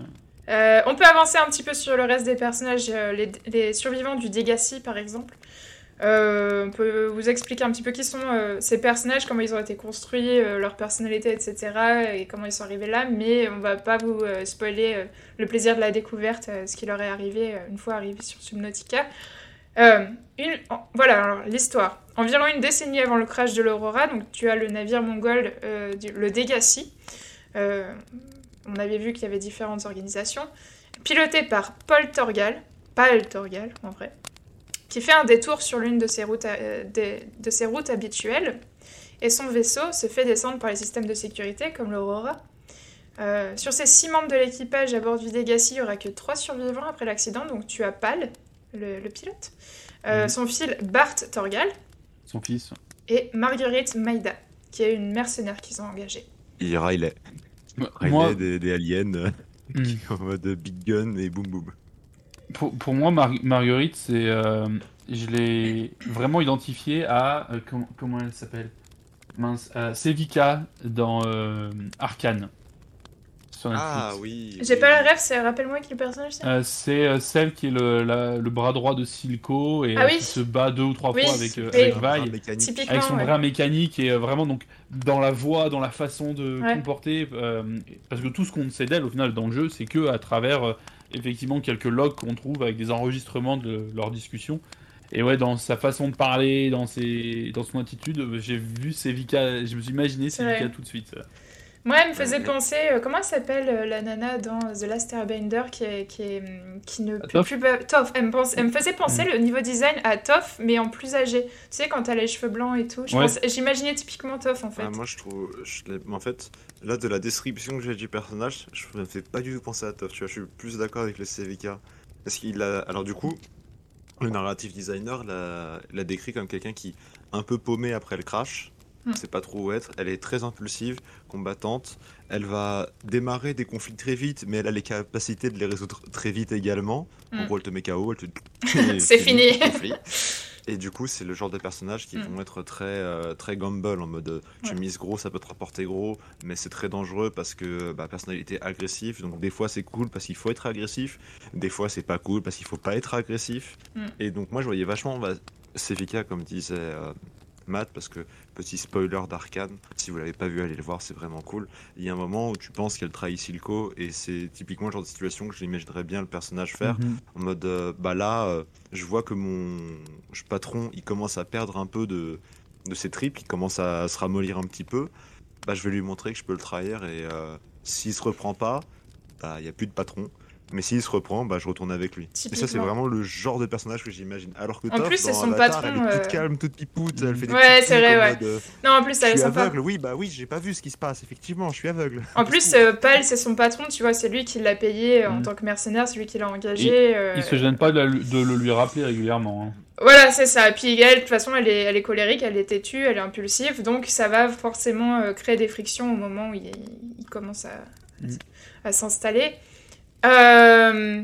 Euh, on peut avancer un petit peu sur le reste des personnages, euh, les, les survivants du Degassi par exemple. Euh, on peut vous expliquer un petit peu qui sont euh, ces personnages, comment ils ont été construits, euh, leur personnalité, etc. et comment ils sont arrivés là, mais on va pas vous spoiler le plaisir de la découverte, ce qui leur est arrivé une fois arrivé sur Subnautica. Une, voilà, l'histoire. Environ une décennie avant le crash de l'Aurora, donc tu as le navire mongol, le Degassi. on avait vu qu'il y avait différentes organisations, piloté par Paul Torgal, Paul Torgal en vrai qui fait un détour sur l'une de, ses routes, euh, de, ses routes habituelles, et son vaisseau se fait descendre par les systèmes de sécurité comme l'Aurora. Euh, sur ces six membres de l'équipage à bord du Degassi, il n'y aura que trois survivants après l'accident, donc tu as Pal, le, pilote, euh, mhm. son fils Bart Torgal, son fils, et Marguerite Maïda, qui est une mercenaire qu'ils ont engagée. Et Riley. Riley des, des, aliens, hmm. en mode Big Gun et boum boum. Pour, moi, Marguerite, c'est. Euh, je l'ai vraiment identifié à. Euh, comment, elle s'appelle? Mince. Sevika dans euh. Ah oui. J'ai pas la rêve, rappelle-moi qui le personnage c'est. c'est celle qui est le, le, bras droit de Silco et ah qui se bat deux ou trois fois avec, avec Vaille, avec son bras mécanique et vraiment donc dans la voix, dans la façon de comporter, parce que tout ce qu'on sait d'elle au final dans le jeu, c'est que à travers effectivement quelques logs qu'on trouve avec des enregistrements de leur discussion. Et ouais, dans sa façon de parler, dans, ses, dans son attitude, j'ai vu Sevika, je me suis imaginé Sevika tout de suite. Moi, elle me faisait penser, euh, comment elle s'appelle euh, la nana dans The Last Airbender qui, est, qui, est, qui ne peut plus... Toff, elle me, pense, elle me faisait penser mm. le niveau design à Toff, mais en plus âgé. Tu sais, quand elle a les cheveux blancs et tout. J'imaginais typiquement Toff, en fait. Ah, moi, je trouve... en fait, là, de la description que j'ai du personnage, je ne me fais pas du tout penser à Toff. Tu vois, je suis plus d'accord avec le CVK. Parce qu'il a... Alors du coup, le narrative designer l'a décrit comme quelqu'un qui, un peu paumé après le crash, Hmm. c'est pas trop où être. Elle est très impulsive, combattante. Elle va démarrer des conflits très vite, mais elle a les capacités de les résoudre très vite également. En hmm. gros, elle te met KO, elle te. c'est fini. Et du coup, c'est le genre de personnages qui hmm. vont être très, euh, très gamble en mode tu ouais. mises gros, ça peut te rapporter gros, mais c'est très dangereux parce que bah, personnalité agressive. Donc des fois c'est cool parce qu'il faut être agressif, des fois c'est pas cool parce qu'il faut pas être agressif. Et donc moi je voyais vachement bah, Sevika comme disait euh, Matt parce que petit spoiler d'Arkane, si vous l'avez pas vu, allez le voir, c'est vraiment cool. Il y a un moment où tu penses qu'elle trahit Silco et c'est typiquement le genre de situation que j'imaginerais bien le personnage faire mhm. en mode euh, bah là, euh, je vois que mon patron il commence à perdre un peu de, de ses tripes, il commence à se ramollir un petit peu. Bah je vais lui montrer que je peux le trahir et euh, s'il se reprend pas, bah il y a plus de patron. Mais s'il se reprend, bah, je retourne avec lui. Et ça, c'est vraiment le genre de personnage que j'imagine. Alors que en plus, c'est son patron. Elle est toute euh, calme, toute pipoute. Elle fait des ouais, c'est vrai, ouais. Euh, non, en plus, elle est sympa. aveugle. Oui, bah oui, j'ai pas vu ce qui se passe. Effectivement, je suis aveugle. En plus, euh, Pal, c'est son patron. Tu vois, c'est lui qui l'a payé en mm. tant que mercenaire. C'est lui qui l'a engagé. Il se gêne pas de, le lui rappeler régulièrement. Hein. Voilà, c'est ça. Puis elle, de toute façon, elle est, elle est colérique, elle est têtue, elle est impulsive, donc ça va forcément créer des frictions au moment où il, commence à, mm. à s'installer. Euh,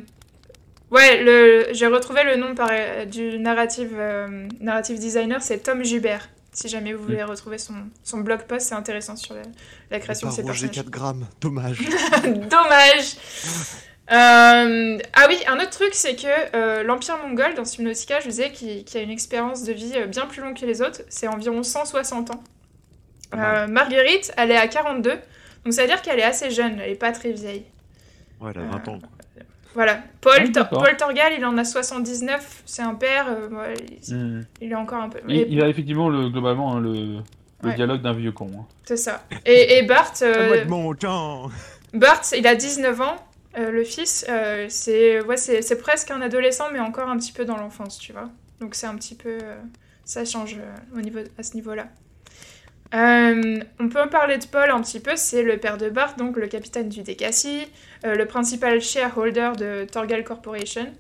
ouais, le, j'ai retrouvé le nom par, du narrative, euh, narrative designer, c'est Tom Jubert. Si jamais vous voulez mm. retrouver son, son blog post, c'est intéressant sur la, création de ces personnages. 4 grammes, dommage. dommage. Euh, ah oui, un autre truc, c'est que l'Empire mongol, dans Subnautica, je disais qu'il, a une expérience de vie bien plus longue que les autres. C'est environ 160 ans. Marguerite, elle est à 42. Donc ça veut dire qu'elle est assez jeune, elle est pas très vieille. Ouais, elle a 20 ans. Voilà. Paul, Paul Torgal, il en a 79, c'est un père, euh, hmm. il, est encore un peu. Il, a effectivement le, globalement hein, le, dialogue d'un vieux con. Hein. C'est ça. Et, et Bart. Euh, Bart, il a 19 ans, euh, le fils, c'est ouais, c'est presque un adolescent, mais encore un petit peu dans l'enfance, tu vois. Donc c'est un petit peu. ça change au niveau, à ce niveau-là. Euh, on peut en parler de Paul un petit peu, c'est le père de Bart, donc le capitaine du Decassi, euh, le principal shareholder de Torgal Corporation.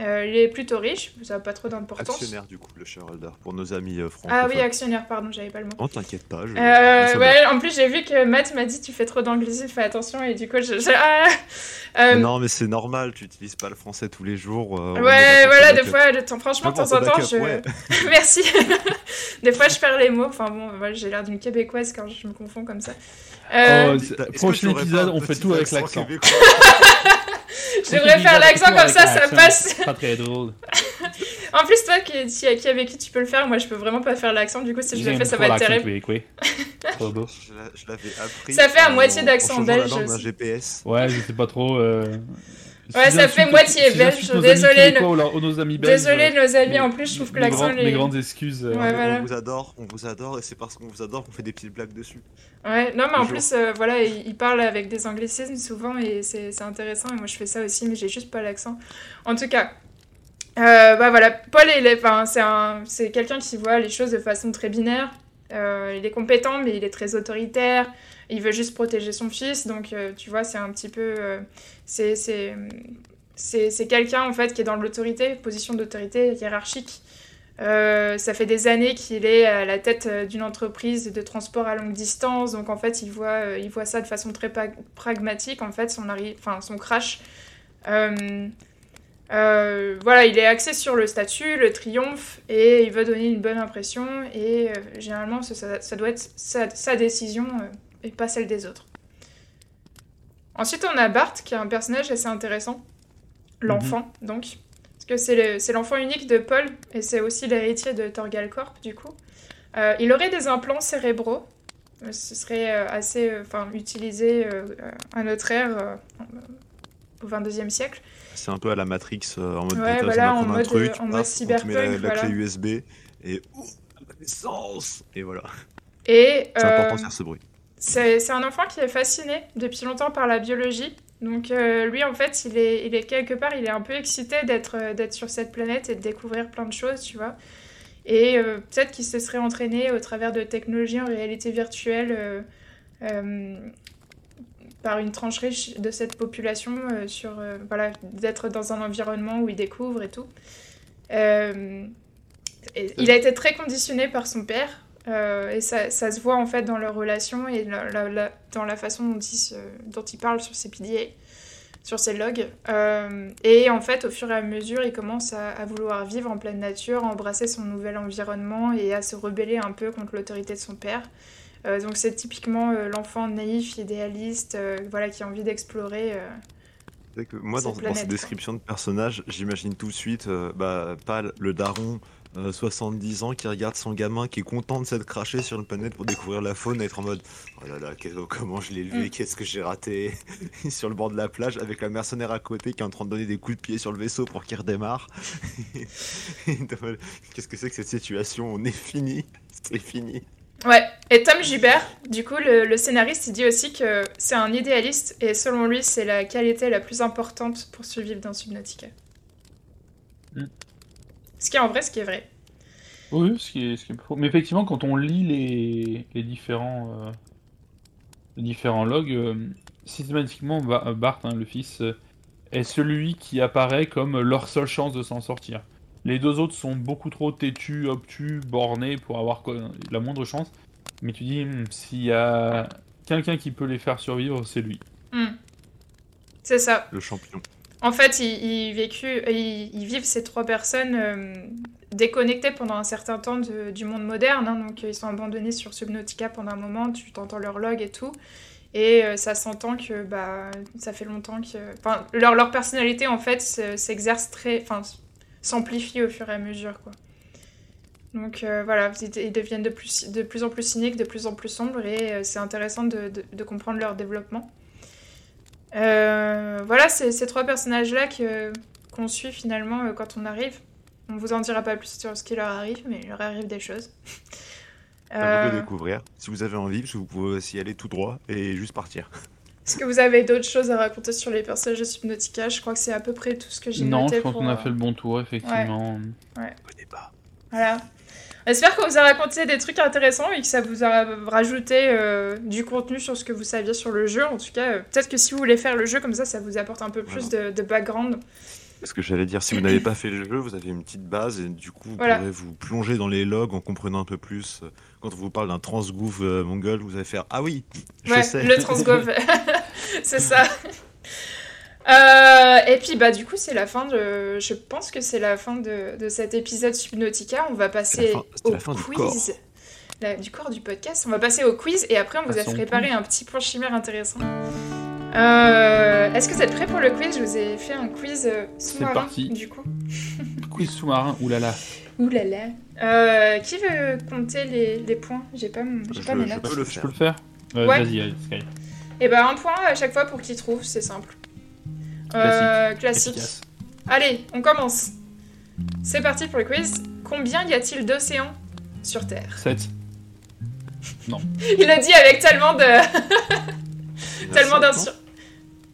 Euh, il est plutôt riche, ça n'a pas trop d'importance. Actionnaire du coup, le shareholder, pour nos amis euh, Ah oui, actionnaire, pardon, j'avais pas le mot. Oh, t'inquiète pas. Je... Euh, ouais, en plus j'ai vu que Matt m'a dit tu fais trop d'anglicisme, fais attention, et du coup je... Ah, euh, non mais c'est normal, tu utilises pas le français tous les jours. ouais, voilà, des fois, franchement, de temps en temps, je... Merci. des fois je perds les mots, enfin bon, j'ai l'air d'une québécoise quand je me confonds comme ça. Oh, prochain épisode, on fait tout avec l'accent. Je devrais faire l'accent comme ça, ça passe. Pas très drôle. en plus, toi qui, qui, qui, avec qui tu peux le faire, moi je peux vraiment pas faire l'accent, du coup si je le fais, ça va être terrible. Oui, oui. Trop beau. Je l'avais appris. Ça fait à moitié d'accent belge. Un GPS. Ouais, je sais pas trop. Euh... Ouais, ça fait moitié belge. Désolé, nos amis belges. Désolé, nos amis. En plus, je trouve que l'accent. Mes grandes excuses. Euh. On vous adore, on vous adore, et c'est parce qu'on vous adore qu'on fait des petites blagues dessus. Ouais, non, mais en plus, euh, voilà, il parle avec des anglicismes souvent, et c'est intéressant. Et moi, je fais ça aussi, mais j'ai juste pas l'accent. En tout cas, euh, bah voilà, Paul, c'est quelqu'un qui voit les choses de façon très binaire. il est compétent, mais il est très autoritaire il veut juste protéger son fils, donc euh, tu vois, c'est un petit peu. Euh, c'est c'est quelqu'un en fait qui est dans l'autorité, position d'autorité hiérarchique. Euh, ça fait des années qu'il est à la tête d'une entreprise de transport à longue distance, donc en fait il voit, il voit ça de façon très pragmatique, en fait son, enfin, son crash. voilà, il est axé sur le statut, le triomphe, et il veut donner une bonne impression, et généralement ça, ça, doit être sa décision et pas celle des autres. Ensuite, on a Bart, qui est un personnage assez intéressant. L'enfant, mhm. donc. Parce que c'est l'enfant unique de Paul, et c'est aussi l'héritier de Torgal Corp, du coup. Euh, il aurait des implants cérébraux. Euh, ce serait euh, assez enfin, utilisé à notre ère, au 22e siècle. C'est un peu à la Matrix, en mode ouais, voilà, en, mode, truc, en mode cyberpunk. On met la, clé USB, et... Oh, Et voilà. Et... C'est important de faire ce bruit. C'est un enfant qui est fasciné depuis longtemps par la biologie. Donc euh, lui, en fait, il est, il est quelque part, il est un peu excité d'être euh, d'être sur cette planète et de découvrir plein de choses, tu vois. Et euh, peut-être qu'il se serait entraîné au travers de technologies en réalité virtuelle par une tranche riche de cette population, sur voilà, d'être dans un environnement où il découvre et tout. il a été très conditionné par son père euh, et ça, ça, se voit en fait dans leur relation et dans la façon dont ils, dont ils parlent sur ces PDA, sur ces logs. Euh, et en fait, au fur et à mesure, il commence à, vouloir vivre en pleine nature, embrasser son nouvel environnement et à se rebeller un peu contre l'autorité de son père. Euh, donc c'est typiquement l'enfant naïf, idéaliste, voilà, qui a envie d'explorer. Moi, dans, dans, cette description de personnage, j'imagine tout de suite bah, Pal, le daron, 70 euh, ans qui regarde son gamin qui est content de s'être craché sur une planète pour découvrir la faune et être en mode oh là là comment je l'ai élevé mm. qu'est-ce que j'ai raté sur le bord de la plage avec la mercenaire à côté qui est en train de donner des coups de pied sur le vaisseau pour qu'il redémarre qu'est-ce que c'est que cette situation? On est fini c'est fini Ouais, et Tom Gilbert, du coup, le, scénariste, il dit aussi que c'est un idéaliste et selon lui, c'est la qualité la plus importante pour survivre dans Subnautica. Ce qui est en vrai, ce qui est vrai. Oui, ce qui est, ce qui est... Mais effectivement, quand on lit les, les différents, euh, les différents logs, euh, systématiquement, euh, Bart, hein, le fils, est celui qui apparaît comme leur seule chance de s'en sortir. Les deux autres sont beaucoup trop têtus, obtus, bornés pour avoir la moindre chance. Mais tu dis, hmm, s'il y a quelqu'un qui peut les faire survivre, c'est lui. Hmm. C'est ça. Le champion. En fait, ils, vivent ces trois personnes euh, déconnectées pendant un certain temps du monde moderne. Hein. donc, ils sont abandonnés sur Subnautica pendant un moment. Tu t'entends leur log et tout. Et euh, ça s'entend que bah, ça fait longtemps que. Enfin, leur, leur personnalité, en fait, s'exerce très. Enfin, s'amplifie au fur et à mesure, quoi. Donc euh, voilà, ils deviennent de plus, de plus en plus cyniques, de plus en plus sombres, et c'est intéressant de, comprendre leur développement. Euh, voilà, c'est ces trois personnages-là qu'on suit finalement euh, quand on arrive. On vous en dira pas plus sur ce qui leur arrive, mais il leur arrive des choses. À vous découvrir. Si vous avez envie, vous pouvez aussi aller tout droit et juste partir. Est-ce que vous avez d'autres choses à raconter sur les personnages de Subnautica? Je crois que c'est à peu près tout ce que j'ai noté. Non, je pense qu'on a fait le bon tour, effectivement. Ouais. ouais. Voilà. J'espère qu'on vous a raconté des trucs intéressants et que ça vous a rajouté euh, du contenu sur ce que vous saviez sur le jeu. En tout cas, euh, peut-être que si vous voulez faire le jeu comme ça, ça vous apporte un peu plus de, background. ce que j'allais dire. Si vous n'avez pas fait le jeu, vous avez une petite base et du coup, vous pourrez vous plonger dans les logs en comprenant un peu plus. Quand on vous parle d'un transgouv euh, mongol, vous allez faire Ah oui, je sais. Le transgouv, c'est ça. Euh, et puis bah du coup c'est la fin de, je pense que c'est la fin de, de, cet épisode Subnautica. On va passer au quiz du corps du podcast. On va passer au quiz et après on vous a préparé un petit point chimère intéressant. Euh, est-ce que vous êtes prêts pour le quiz? Je vous ai fait un quiz euh, sous-marin du coup. quiz sous-marin, oulala. Oulala. Euh, qui veut compter les, les points? J'ai pas, pas mes notes. Je peux le faire. Je peux le faire Vas-y, Sky. Et eh bah un point à chaque fois pour qu'il trouve, c'est simple. Classique. classique. Allez, on commence. C'est parti pour le quiz. Combien y a-t-il d'océans sur Terre 7. Non. Il a dit avec tellement de. tellement d'insur.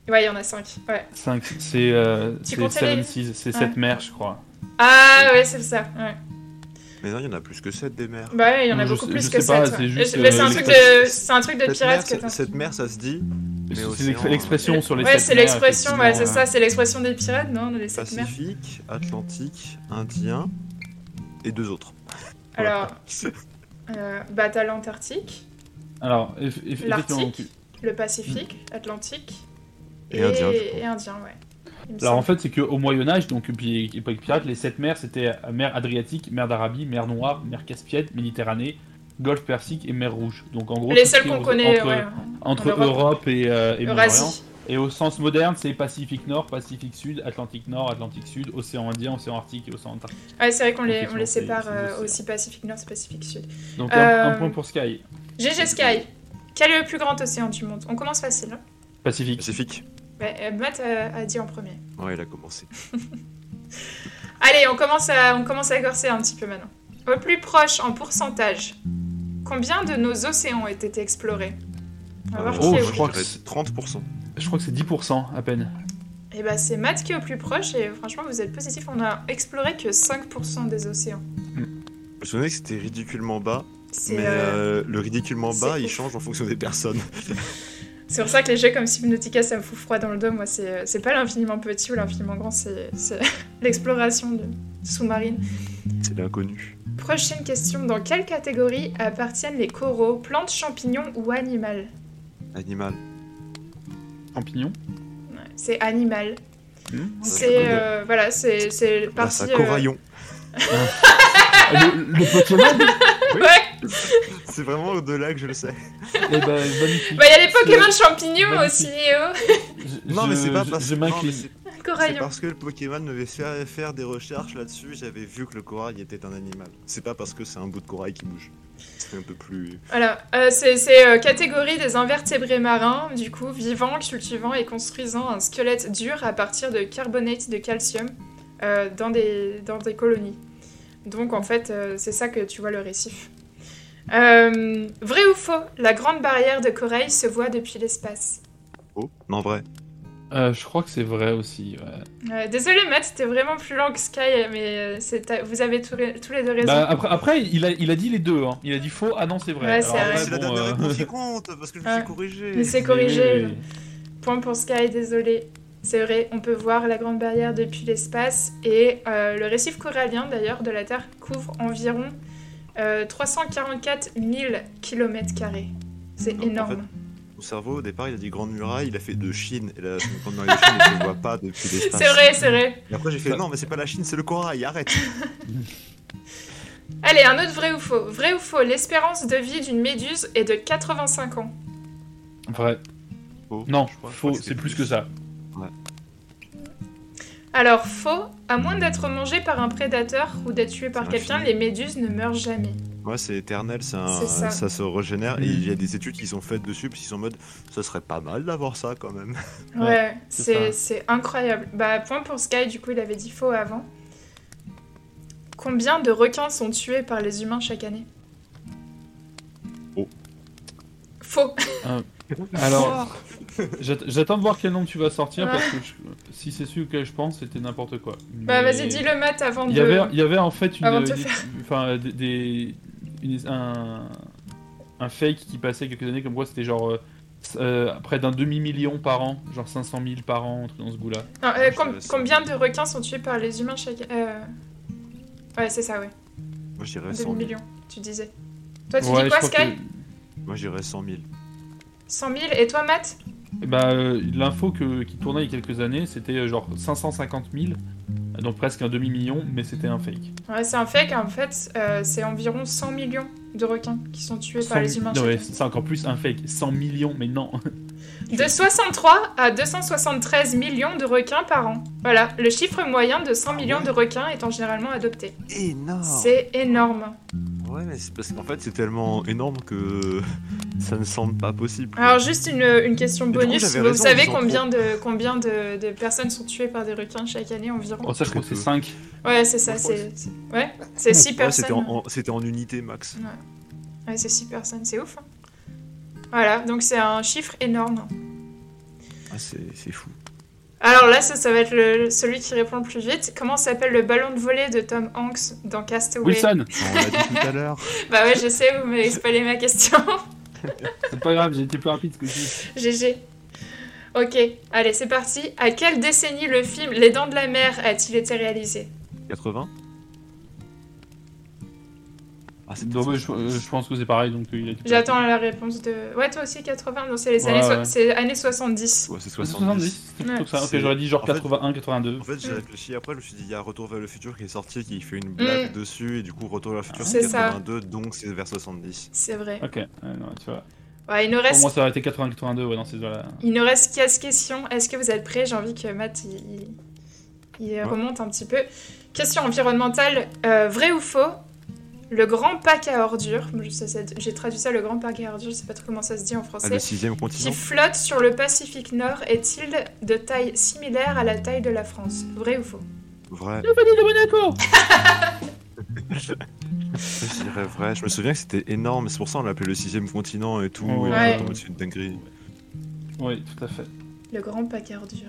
Ouais, il y en a 5. Ouais. 5, c'est euh, c'est 7 mers, je crois. Ah ouais, c'est ça. Ouais. Mais non, il y en a plus que 7 des mers. Bah ouais, il y en a beaucoup plus que 7. Mais c'est un, truc de... c'est un truc de pirate que Cette mer, ça se dit. C'est l'expression sur les Ouais, c'est l'expression, ouais, c'est ça, c'est l'expression des pirates, non les Pacifique, Atlantique, Indien et deux autres. Alors, euh, bataille antarctique. Alors, l'Arctique, le Pacifique, Atlantique et, Indien. Et Indien, ouais. Alors en fait, c'est qu'au Moyen-Âge, donc puis époque pirate, les sept mers c'était mer Adriatique, mer d'Arabie, mer Noire, mer Caspienne, Méditerranée, Golfe Persique et mer Rouge. Donc en gros, les seuls qu'on connaît entre, entre Europe. et, euh, et et au sens moderne, c'est Pacifique Nord, Pacifique Sud, Atlantique Nord, Atlantique Sud, Océan Indien, Océan Arctique et Océan Antarctique. Ouais, c'est vrai qu'on les, on les sépare euh, aussi Pacifique Nord, Pacifique Sud. Donc un, point pour Sky. GG Sky. Quel est le plus grand océan du monde? On commence facile. Hein? Pacifique. Pacifique. Ouais, Matt a, dit en premier. Ouais, il a commencé. Allez, on commence, à, on commence à corser un petit peu maintenant. Au plus proche en pourcentage, combien de nos océans ont été explorés? On va voir oh, je crois que c'est 30%. Je crois que c'est 10% à peine. Et eh bah c'est Matt qui est au plus proche et franchement vous êtes positif, on a exploré que 5% des océans. Je me souvenais que c'était ridiculement bas, mais euh, euh, le ridiculement bas il change en fonction des personnes. c'est pour ça que les jeux comme Subnautica ça me fout froid dans le dos, moi c'est euh, pas l'infiniment petit ou l'infiniment grand, c'est l'exploration de sous-marine. C'est l'inconnu. Prochaine question, dans quelle catégorie appartiennent les coraux, plantes, champignons ou animal Animal. Champignon C'est animal. Hmm c'est euh, voilà, c'est c'est ah, parti. Ah, coraillon. le, le, Pokémon Ouais. C'est vraiment au-delà que je le sais. Eh ben, bah, il y a les Pokémon champignons aussi, Léo. non, mais c'est pas parce que. C'est parce que le Pokémon me fait faire des recherches là-dessus, j'avais vu que le corail était un animal. C'est pas parce que c'est un bout de corail qui bouge un peu plus. Voilà, euh, c'est euh, catégorie des invertébrés marins, du coup, vivant, cultivant et construisant un squelette dur à partir de carbonate de calcium euh, dans, des, dans des colonies. Donc en fait, c'est ça que tu vois le récif. vrai ou faux La grande barrière de corail se voit depuis l'espace. Oh, non vrai. Euh, je crois que c'est vrai aussi. Ouais. désolé Matt, c'était vraiment plus long que Sky, mais euh, vous avez tous les, tous les deux raison. Bah, après, après il, a, il a dit les deux. Hein. Il a dit faux, ah non c'est vrai. Ouais, c'est vrai. C'est la dernière euh... réponse qui compte, parce que je me suis corrigé. Il s'est corrigé. Point pour Sky, désolé. C'est vrai, on peut voir la Grande Barrière depuis l'espace et euh, le récif corallien d'ailleurs de la Terre couvre environ 344 000 km. C'est énorme cerveau, au départ, il a dit Grande Muraille, il a fait de Chine. Et la Grande Muraille de Chine ne se voit pas depuis l'espace. C'est vrai, c'est vrai. Et après, j'ai fait non, mais c'est pas la Chine, c'est le corail, arrête. Allez, un autre vrai ou faux. Vrai ou faux, l'espérance de vie d'une méduse est de 85 ans. Vrai. Faux. Non, faux, c'est plus que ça. Ouais. Alors, faux, à moins d'être mangé par un prédateur ou d'être tué par quelqu'un, les méduses ne meurent jamais. Ouais, c'est éternel, ça. ça. se régénère. Et il y a des études qui sont faites dessus, puis ils sont en mode, ça serait pas mal d'avoir ça quand même. Ouais, c'est incroyable. Bah, point pour Sky, du coup, il avait dit faux avant. Combien de requins sont tués par les humains chaque année? Faux. Faux. Euh, alors, j'attends de voir quel nom tu vas sortir, parce que si c'est celui auquel je pense, c'était n'importe quoi. Bah, vas-y, dis le mat avant de. Il y avait, il y avait en fait une. Enfin, des un, un, fake qui passait quelques années comme quoi c'était genre près d'un demi-million par an, genre 500 000 par an, entre dans ce goût-là. combien de requins sont tués par les humains chaque... Ouais, c'est ça, ouais. Moi, je dirais 100 000. millions, tu disais. Toi, tu dis quoi, Sky Moi, je dirais 100 000. 100 000, et toi, Matt? Bah, l'info qui tournait il y a quelques années, c'était genre 550 000 donc presque un demi-million, mais c'était un fake. Ouais, c'est un fake, en fait, euh, c'est environ 100 millions de requins qui sont tués par les humains. Non, ouais, c'est encore plus un fake, 100 millions, mais non. De 63 à 273 millions de requins par an. Voilà, le chiffre moyen de 100 ah millions de requins étant généralement adopté. Énorme C'est énorme. Ouais, mais c'est parce qu'en fait, c'est tellement énorme que ça ne semble pas possible. Alors, juste une, question bonus. vous savez combien, de, combien de, personnes sont tuées par des requins chaque année environ? Oh, ça, je crois que c'est 5. Ouais, c'est ça. C'est ouais, c'est 6 personnes. C'était en, unité max. Ouais, c'est 6 personnes. C'est ouf. Hein. Voilà, donc c'est un chiffre énorme. Ah, c'est fou. Alors là, ça, ça va être le, celui qui répond le plus vite. Comment s'appelle le ballon de volée de Tom Hanks dans Castaway? Wilson On l'a dit tout à l'heure. bah ouais, je sais, vous m'avez spoilé ma question. c'est pas grave, j'ai été plus rapide que ça. GG. Ok, allez, c'est parti. À quelle décennie le film Les Dents de la Mer a-t-il été réalisé? 80 ah, euh, je, pense que c'est pareil. donc euh, J'attends la réponse de. Ouais, toi aussi 80 Non, c'est les années, années 70. Ouais, c'est 70. j'aurais dit genre 81, 82. En fait, j'ai réfléchi après, je me suis dit, il y a Retour vers le futur qui est sorti, qui fait une blague mm. dessus, et du coup, Retour vers le futur c'est 82, donc c'est vers 70. C'est vrai. Ok, non, tu vois. Ouais, il nous reste... Pour moi, ça aurait été 80-82 ouais, dans ces là Il nous reste 15 questions. Est-ce que vous êtes prêts? J'ai envie que Matt il, il remonte un petit peu. Question environnementale euh, vrai ou faux? Le grand pack à ordures, j'ai traduit ça le grand pack à ordures, je sais pas trop comment ça se dit en français, ah, le sixième continent. qui flotte sur le Pacifique Nord est-il de taille similaire à la taille de la France? Vrai ou faux? Vrai. de Monaco Je dirais vrai. Je me souviens que c'était énorme, c'est pour ça qu'on l'appelait le sixième continent et tout. Ouais. C'est une dinguerie. Oui, tout à fait. Le grand pack à ordures.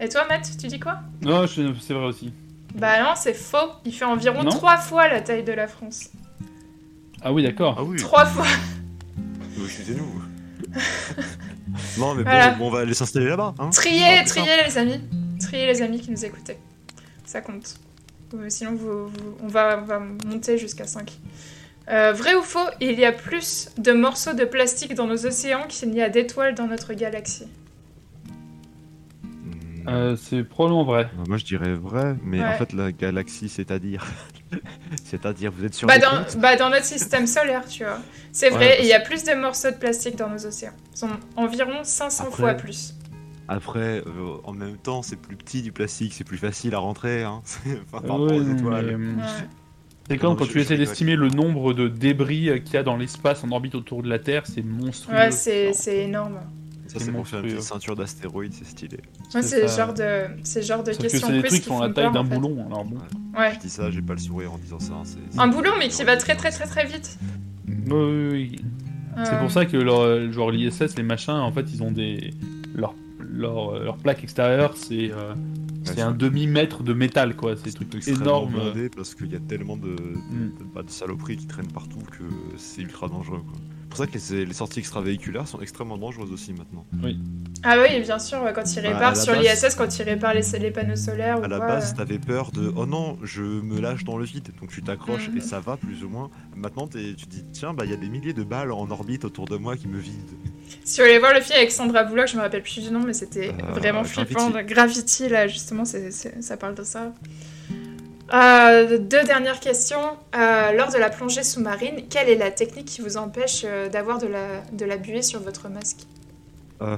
Et toi, Matt, tu dis quoi? Non, c'est vrai aussi. Bah non, c'est faux. Il fait environ trois fois la taille de la France. Ah oui, d'accord. Ah oui. Trois fois. Excusez-nous. non, mais bon, on va aller s'installer là-bas. Hein triez, triez les amis. Triez les amis qui nous écoutaient. Ça compte. Euh, sinon, on, va, va monter jusqu'à 5. Euh, vrai ou faux, il y a plus de morceaux de plastique dans nos océans qu'il n'y a d'étoiles dans notre galaxie euh, c'est probablement vrai. Euh, moi je dirais vrai, mais en fait la galaxie, c'est-à-dire. c'est-à-dire, vous êtes sur. Bah dans, bah dans notre système solaire, tu vois. C'est vrai, il y a plus de morceaux de plastique dans nos océans. Ils sont environ 500 fois plus. Après, euh, en même temps, c'est plus petit du plastique, c'est plus facile à rentrer. Hein. enfin, par rapport aux étoiles. C'est quand, quand tu essaies d'estimer le nombre de débris qu'il y a dans l'espace en orbite autour de la Terre, c'est monstrueux. Ouais, c'est énorme. Ça, c'est pour faire une ceinture d'astéroïdes, c'est stylé. Ouais, c'est le genre de, c'est genre de questions que c'est des trucs qui font la taille d'un boulon, alors bon. Ouais. Je dis ça, j'ai pas le sourire en disant ça. Un boulon, mais qui va très très très très vite. Oui, oui. C'est pour ça que leur, genre l'ISS, les machins, en fait, ils ont des leur leur, leur plaque extérieure, c'est euh, c'est un demi mètre de métal, quoi. C'est des trucs énormes. Parce qu'il y a tellement de, mm. de, de saloperies qui traînent partout que c'est ultra dangereux, quoi pour ça que les, sorties extravéhiculaires sont extrêmement dangereuses aussi maintenant. Oui. Ah oui, bien sûr, quand ils bah, réparent sur l'ISS, quand ils réparent les, panneaux solaires. À la base, euh. t'avais peur de oh non, je me lâche dans le vide, donc tu t'accroches et mhm. ça va plus ou moins. Maintenant, tu te dis tiens, bah il y a des milliers de balles en orbite autour de moi qui me vident. Si vous voulez voir le film avec Sandra Bullock, je me rappelle plus du nom, mais c'était euh, vraiment flippant. Gravity, là, justement, ça parle de ça. Euh, deux dernières questions. Euh, lors de la plongée sous-marine, quelle est la technique qui vous empêche euh, d'avoir de la, de la buée sur votre masque?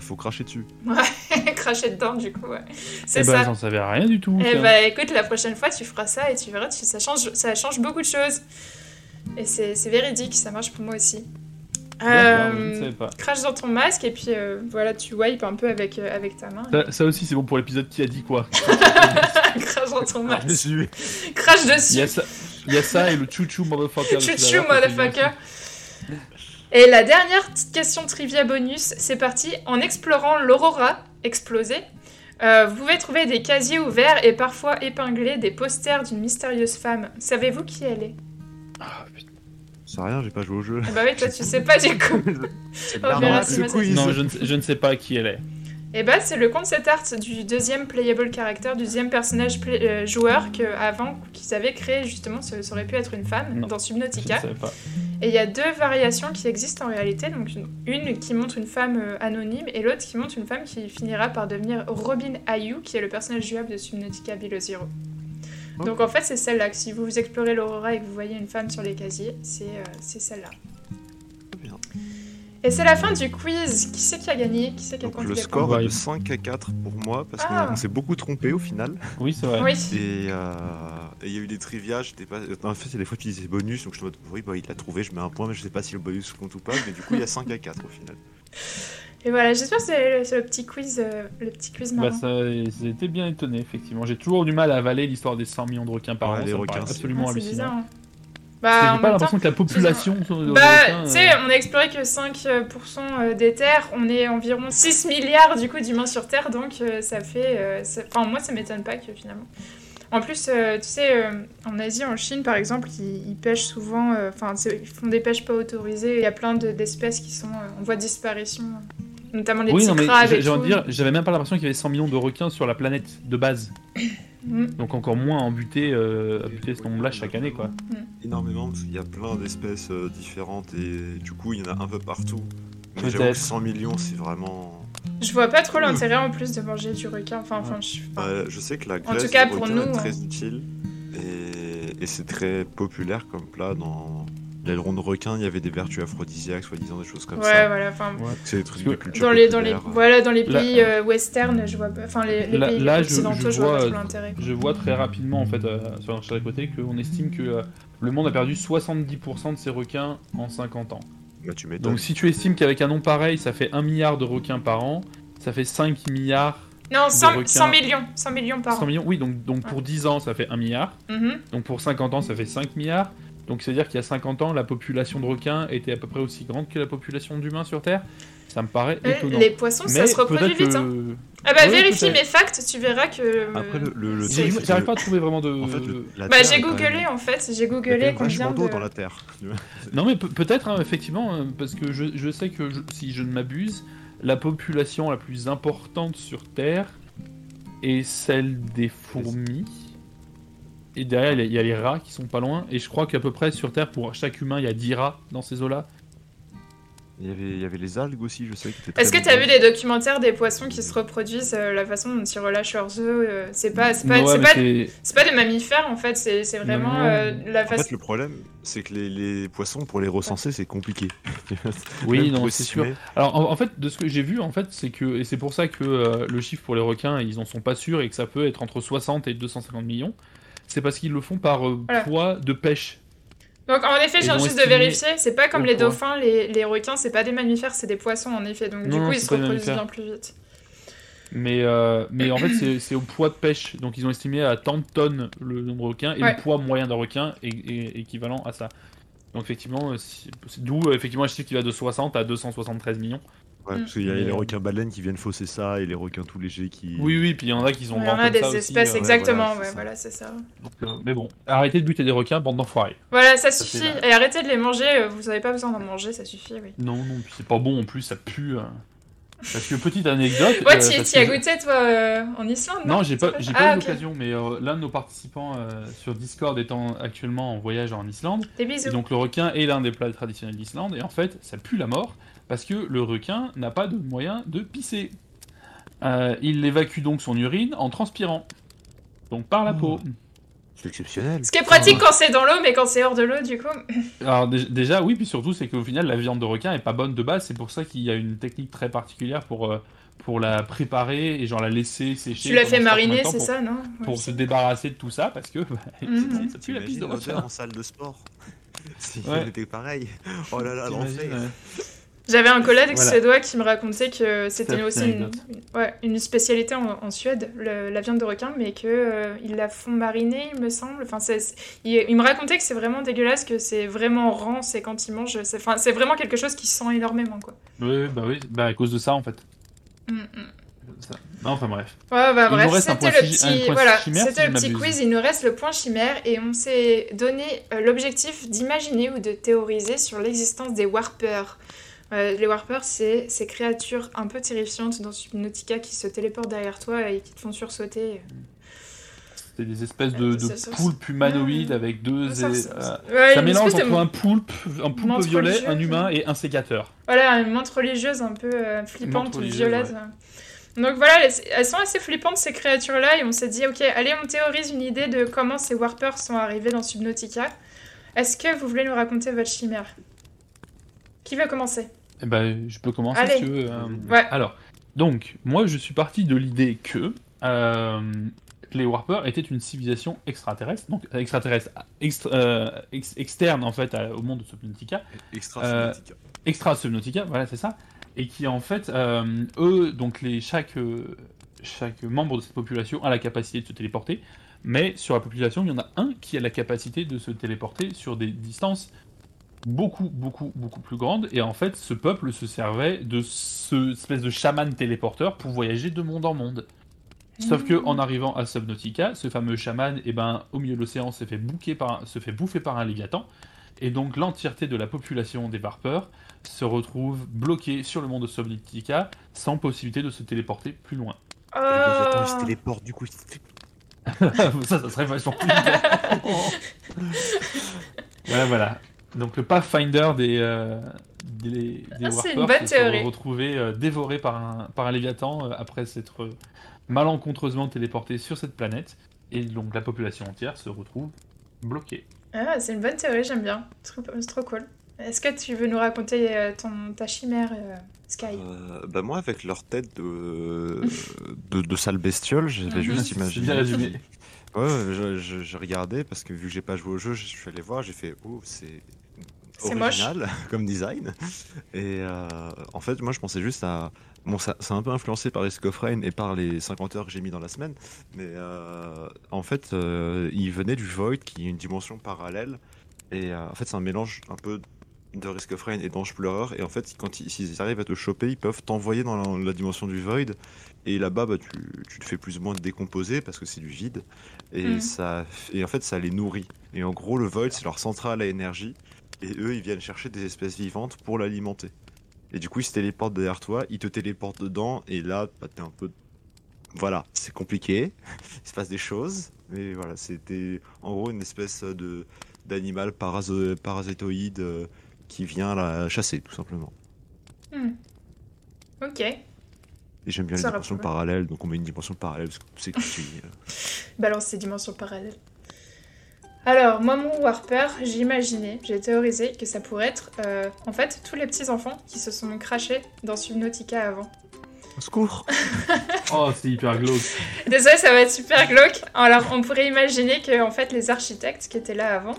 Faut cracher dessus. Ouais, cracher dedans du coup, ouais. C'est eh ben, ça. ça savait rien du tout. Eh bah écoute, la prochaine fois tu feras ça et tu verras, ça, change, ça change beaucoup de choses. Et c'est véridique, ça marche pour moi aussi. Euh, crache dans ton masque et puis euh, voilà, tu wipes un peu avec, euh, avec ta main. Ça, aussi, c'est bon pour l'épisode qui a dit quoi Crache dans ton masque. dessus. Crache dessus. Il y, a ça, et le chouchou motherfucker. Chouchou motherfucker. Et la dernière petite question trivia bonus, c'est parti. En explorant l'aurora explosée, vous pouvez trouver des casiers ouverts et parfois épinglés des posters d'une mystérieuse femme. Savez-vous qui elle est? Ah putain. C'est rien, j'ai pas joué au jeu. bah oui, toi tu sais pas du coup. non, je ne, je ne sais pas qui elle est. Et bah c'est le concept art du deuxième playable character, du deuxième personnage euh, joueur qu'avant qu'ils avaient créé justement, ça, aurait pu être une femme dans Subnautica. Et il y a deux variations qui existent en réalité, donc une, qui montre une femme euh, anonyme et l'autre qui montre une femme qui finira par devenir Robin Ayu, qui est le personnage jouable de Subnautica Below Zero. Donc en fait c'est celle-là, si vous explorez l'Aurora et que vous voyez une femme sur les casiers, c'est euh, celle-là. Et c'est la fin du quiz. Qui c'est qui a gagné? Qui c'est qui a Donc, Le score est de 5 à 4 pour moi parce qu'on ah. s'est beaucoup trompé au final. Oui, c'est vrai. Euh, et il y a eu des trivia. J'étais pas. En fait, c'est des fois tu disais bonus, donc je me dis oui, bah, il l'a trouvé, je mets un point, mais je sais pas si le bonus compte ou pas. Mais du coup, il y a 5 à 4 au final. Et voilà, j'espère que c'est le, petit quiz, euh, le petit quiz bah, marrant. Bah ça, été bien étonné, effectivement. J'ai toujours du mal à avaler l'histoire des 100 millions de requins par an. Les requins, absolument ah, hallucinant. Bizarre, hein. Bah, j'ai pas l'impression que la population. Bah, tu sais, euh, on a exploré que 5% euh, des terres, on est environ 6 milliards du coup d'humains sur Terre, donc euh, ça fait. Enfin, moi, ça m'étonne pas que finalement. En plus, tu sais, en Asie, en Chine par exemple, ils, pêchent souvent. Enfin, ils font des pêches pas autorisées. Il y a plein d'espèces qui sont en voie de disparition notamment les oui, dire, j'avais même pas l'impression qu'il y avait 100 millions de requins sur la planète de base. Mm. Donc encore moins en buter, euh, buter ce nombre-là chaque année, quoi. Mm. Énormément, parce qu'il y a plein d'espèces euh, différentes et du coup, il y en a un peu partout. Mais j'avoue 100 millions, c'est vraiment... Je vois pas trop l'intérêt en plus de manger du requin. Enfin, enfin, je... Bah, je sais que la graisse en tout cas, pour nous, est très utile et, et c'est très populaire comme plat dans L'aileron de requin, il y avait des vertus aphrodisiaques, soi-disant, des choses comme ça. Ouais, voilà. Enfin, c'est des trucs de culture. Dans les, dans les, voilà, dans les pays euh, western, je vois Enfin, les, les pays occidentaux, je, vois, l'intérêt. Je vois très rapidement, en fait, euh, sur chaque côté, qu'on estime que euh, le monde a perdu 70% de ses requins en 50 ans. Bah, tu Donc, si tu estimes qu'avec un nom pareil, ça fait 1 milliard de requins par an, ça fait 5 milliards. Non, 100, 100 millions. 100 millions par 100 an. millions, oui, donc, donc pour 10 ans, ça fait 1 milliard. Mm-hmm. Donc pour 50 ans, ça fait 5 milliards. Donc c'est-à-dire qu'il y a 50 ans, la population de requins était à peu près aussi grande que la population d'humains sur Terre. Ça me paraît étonnant. Les poissons, ça se reproduit vite. Hein. Ah bah vérifie mes facts, tu verras que. Après le, le, J'arrive pas à trouver vraiment de. bah j'ai googlé en fait, j'ai googlé combien d'eau dans la Terre. non mais peut-être hein, effectivement, hein, parce que je, je sais que si je ne m'abuse, la population la plus importante sur Terre est celle des fourmis. Et derrière, il y a les rats qui sont pas loin. Et je crois qu'à peu près sur Terre, pour chaque humain, il y a 10 rats dans ces eaux-là. Il y, avait, il y avait les algues aussi, je sais. Est-ce que tu as vu des documentaires des poissons qui se reproduisent, euh, la façon dont ils relâchent leurs œufs euh, C'est pas, c'est pas, pas, pas, des mammifères en fait, c'est vraiment euh, la façon. En fait, le problème, c'est que les, les, poissons, pour les recenser, c'est compliqué. oui, non, c'est sûr. Alors en, fait, de ce que j'ai vu, en fait, c'est que, et c'est pour ça que le chiffre pour les requins, ils en sont pas sûrs et que ça peut être entre 60 et 250 millions c'est parce qu'ils le font par euh, poids de pêche. Donc en effet, j'ai juste de vérifier, c'est pas comme les dauphins, les, les requins, c'est pas des mammifères, c'est des poissons en effet. Donc du coup, ils se reproduisent bien plus vite. Mais, euh, mais en fait, c'est au poids de pêche. Donc ils ont estimé à tant de tonnes le nombre de requins et le poids moyen d'un requin est, équivalent à ça. Donc effectivement, c'est d'où effectivement je sais qu'il va de 60 à 273 millions. Ouais, parce qu'il y a les requins baleines qui viennent fausser ça et les requins tout légers qui. Oui, oui, puis il y en a qui sont. Il y en a des espèces, euh, exactement, ouais, voilà, c'est ça. Euh, mais bon, arrêtez de buter des requins, bande d'enfoirés. Voilà, ça, suffit. Et arrêtez de les manger, euh, vous n'avez pas besoin d'en manger, ça suffit, oui. Non, non, puis c'est pas bon en plus, ça pue. Parce que petite anecdote. Ouais, tu y, as goûté toi en Islande Non, j'ai pas, j'ai pas eu ah, l'occasion, mais l'un de nos participants sur Discord étant actuellement en voyage en Islande. Des bisous. Et donc le requin est l'un des plats traditionnels d'Islande, et en fait, ça pue la mort parce que le requin n'a pas de moyen de pisser. Euh, il évacue donc son urine en transpirant, donc par la peau. C'est exceptionnel. Ce qui est pratique quand c'est dans l'eau, mais quand c'est hors de l'eau, du coup. Alors déjà, oui, puis surtout, c'est qu'au final, la viande de requin est pas bonne de base. C'est pour ça qu'il y a une technique très particulière pour euh, pour la préparer et genre la laisser sécher. Tu l'as fait mariner, c'est ça, non? Pour se débarrasser de tout ça, parce que bah, mhm. ça tue la piste de requin. en salle de sport. Si c'était pareil. Oh là là, l'enfer. J'avais un collègue suédois qui me racontait que c'était aussi une, ouais, une, spécialité en, Suède, la viande de requin, mais qu'ils euh, ils la font mariner, il me semble. Enfin, il, me racontait que c'est vraiment dégueulasse, que c'est vraiment rance et quand il mange, c'est vraiment quelque chose qui sent énormément. Quoi. Oui, bah oui, bah à cause de ça en fait. Mm, mm. Non, enfin bref. Ouais, bah bref, c'était le petit, voilà, c'était le petit quiz. Il nous reste le point chimère et on s'est donné euh, l'objectif d'imaginer ou de théoriser sur l'existence des warpers. Euh, les warpers, c'est ces créatures un peu terrifiantes dans Subnautica qui se téléportent derrière toi et qui te font sursauter. C'est des espèces de, poulpes humanoïdes avec deux. Ça, ça, mélange entre un poulpe, un poulpe violet, un humain et un sécateur. Voilà, une montre religieuse un peu euh, flippante, violette. Donc voilà, elles sont assez flippantes ces créatures-là et on s'est dit, ok, allez, on théorise une idée de comment ces warpers sont arrivés dans Subnautica. Est-ce que vous voulez nous raconter votre chimère? Qui veut commencer? Eh ben, je peux commencer si tu veux. Euh. Ouais. Alors, donc, moi je suis parti de l'idée que euh, les warpers étaient une civilisation extraterrestre, donc extraterrestre, euh, externe en fait au monde de Subnautica. Extra-Subnautica. Extra-Subnautica, voilà, c'est ça et qui en fait, euh, eux, donc les, chaque, euh, chaque membre de cette population a la capacité de se téléporter, mais sur la population, il y en a un qui a la capacité de se téléporter sur des distances beaucoup, beaucoup, beaucoup plus grandes, et en fait, ce peuple se servait de ce espèce de chaman téléporteur pour voyager de monde en monde. Sauf que en arrivant à Subnautica, ce fameux chaman, eh ben, au milieu de l'océan, se fait, par, se fait bouffer par un léviathan, et donc l'entièreté de la population des Varpers se retrouve bloqué sur le monde de Subnautica sans possibilité de se téléporter plus loin. Attends, il se téléporte du coup. ça, ça serait vachement plus Voilà, voilà. Donc le Pathfinder des, euh, des, des ah, Warpers se retrouvé euh, dévoré par un, par un Léviathan euh, après s'être malencontreusement téléporté sur cette planète. Et donc la population entière se retrouve bloquée. Ah, c'est une bonne théorie, j'aime bien. C'est trop cool. Est-ce que tu veux nous raconter euh, ton, ta chimère, euh, Sky? Euh, bah Moi, avec leur tête de, de, de sale bestiole, j'avais juste imaginé. Ouais, je, je, regardais parce que vu que j'ai pas joué au jeu, je suis allé voir, j'ai fait oh c'est original comme design. Et en fait, moi je pensais juste à bon ça, c'est un peu influencé par Risk of Rain et par les 50 heures que j'ai mis dans la semaine, mais en fait il venait du Void qui est une dimension parallèle et en fait c'est un mélange un peu de Risk of Rain et d'Ange Pleureur. Et en fait, quand ils, arrivent à te choper, ils peuvent t'envoyer dans la, dimension du Void. Et là-bas, bah, tu, te fais plus ou moins décomposer parce que c'est du vide. Et, mm. ça, et en fait, ça les nourrit. Et en gros, le Void, c'est leur centrale à énergie. Et eux, ils viennent chercher des espèces vivantes pour l'alimenter. Et du coup, ils se téléportent derrière toi, ils te téléportent dedans. Et là, bah, t'es un peu. Voilà, c'est compliqué. il se passe des choses. Mais voilà, c'était en gros une espèce de d'animal parasitoïde euh, qui vient la chasser, tout simplement. Hmm. Ok. Et j'aime bien les dimensions parallèles, donc on met une dimension parallèle parce que c'est que tu. Balance ces dimensions parallèles. Alors, moi, mon Warper, j'ai imaginé, j'ai théorisé que ça pourrait être, euh, en fait, tous les petits-enfants qui se sont crachés dans Subnautica avant. Au secours Oh, c'est hyper glauque Désolé, ça va être super glauque. Alors, on pourrait imaginer que, en fait, les architectes qui étaient là avant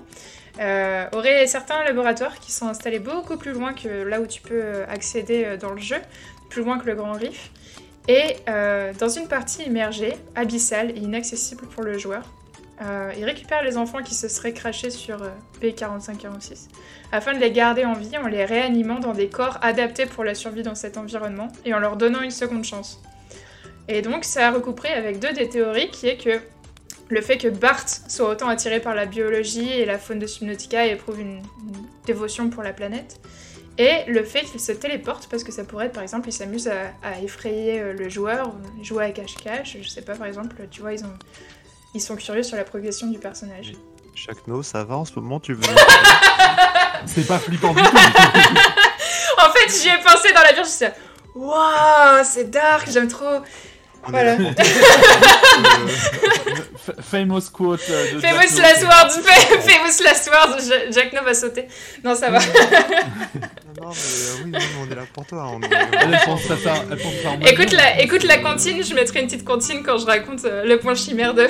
euh, aurait certains laboratoires qui sont installés beaucoup plus loin que là où tu peux euh, accéder euh, dans le jeu, plus loin que le Grand Rift, et dans une partie immergée, abyssale et inaccessible pour le joueur. ils récupèrent les enfants qui se seraient crachés sur P4546 afin de les garder en vie en les réanimant dans des corps adaptés pour la survie dans cet environnement et en leur donnant une seconde chance. Et donc ça a recoupé avec deux des théories qui est que le fait que Bart soit autant attiré par la biologie et la faune de Subnautica et éprouve une, dévotion pour la planète. Et le fait qu'il se téléporte, parce que ça pourrait être, par exemple, il s'amuse à, effrayer euh, le joueur, jouer à cache-cache, je sais pas, par exemple, tu vois, ils, ont, ils sont curieux sur la progression du personnage. Chacno, ça va en ce moment, tu veux C'est pas flippant du tout En fait, j'y ai pensé dans la vie, je me suis dit, waouh, c'est dark, j'aime trop voilà. famous quote euh, de Famous last word, famous last word, Jack No va sauter. Non, ça va. non, non, mais euh, oui, on est là pour toi. On Elle pense ça, elle pense ça en écoute, la, écoute la comptine, je mettrai une petite comptine quand je raconte euh, le point chimère de.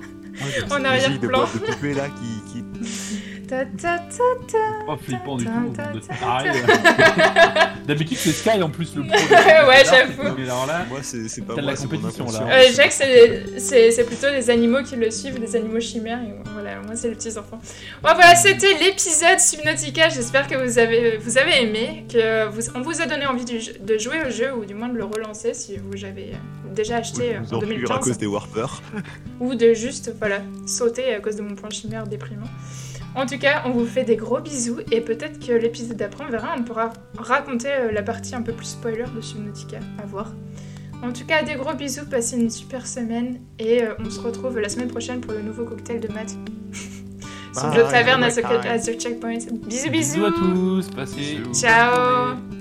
on arrière-plan. De, de là qui, Pas flippant du tout, D'habitude, c'est Sky en plus le pro. ouais, j'avoue. Mais alors là, moi, c'est pas moi, la compétition là. Euh, Jacques, c'est plutôt les animaux qui le suivent, les animaux chimères. Et voilà, moi, c'est les petits enfants. Bon, voilà, c'était l'épisode Subnautica. J'espère que vous avez, vous avez aimé, que vous, on vous a donné envie de jouer au jeu ou du moins de le relancer si vous avez déjà acheté en 2015. à cause des warpers. ou de juste, voilà, sauter à cause de mon point chimère déprimant. En tout cas, on vous fait des gros bisous et peut-être que l'épisode d'après, on verra, on pourra raconter euh, la partie un peu plus spoiler de Subnautica, à voir. En tout cas, des gros bisous, passez une super semaine et euh, on se retrouve la semaine prochaine pour le nouveau cocktail de maths. Sur le taverne à The Checkpoint. Bisous, bisous. Bisous à tous, passez. Ciao.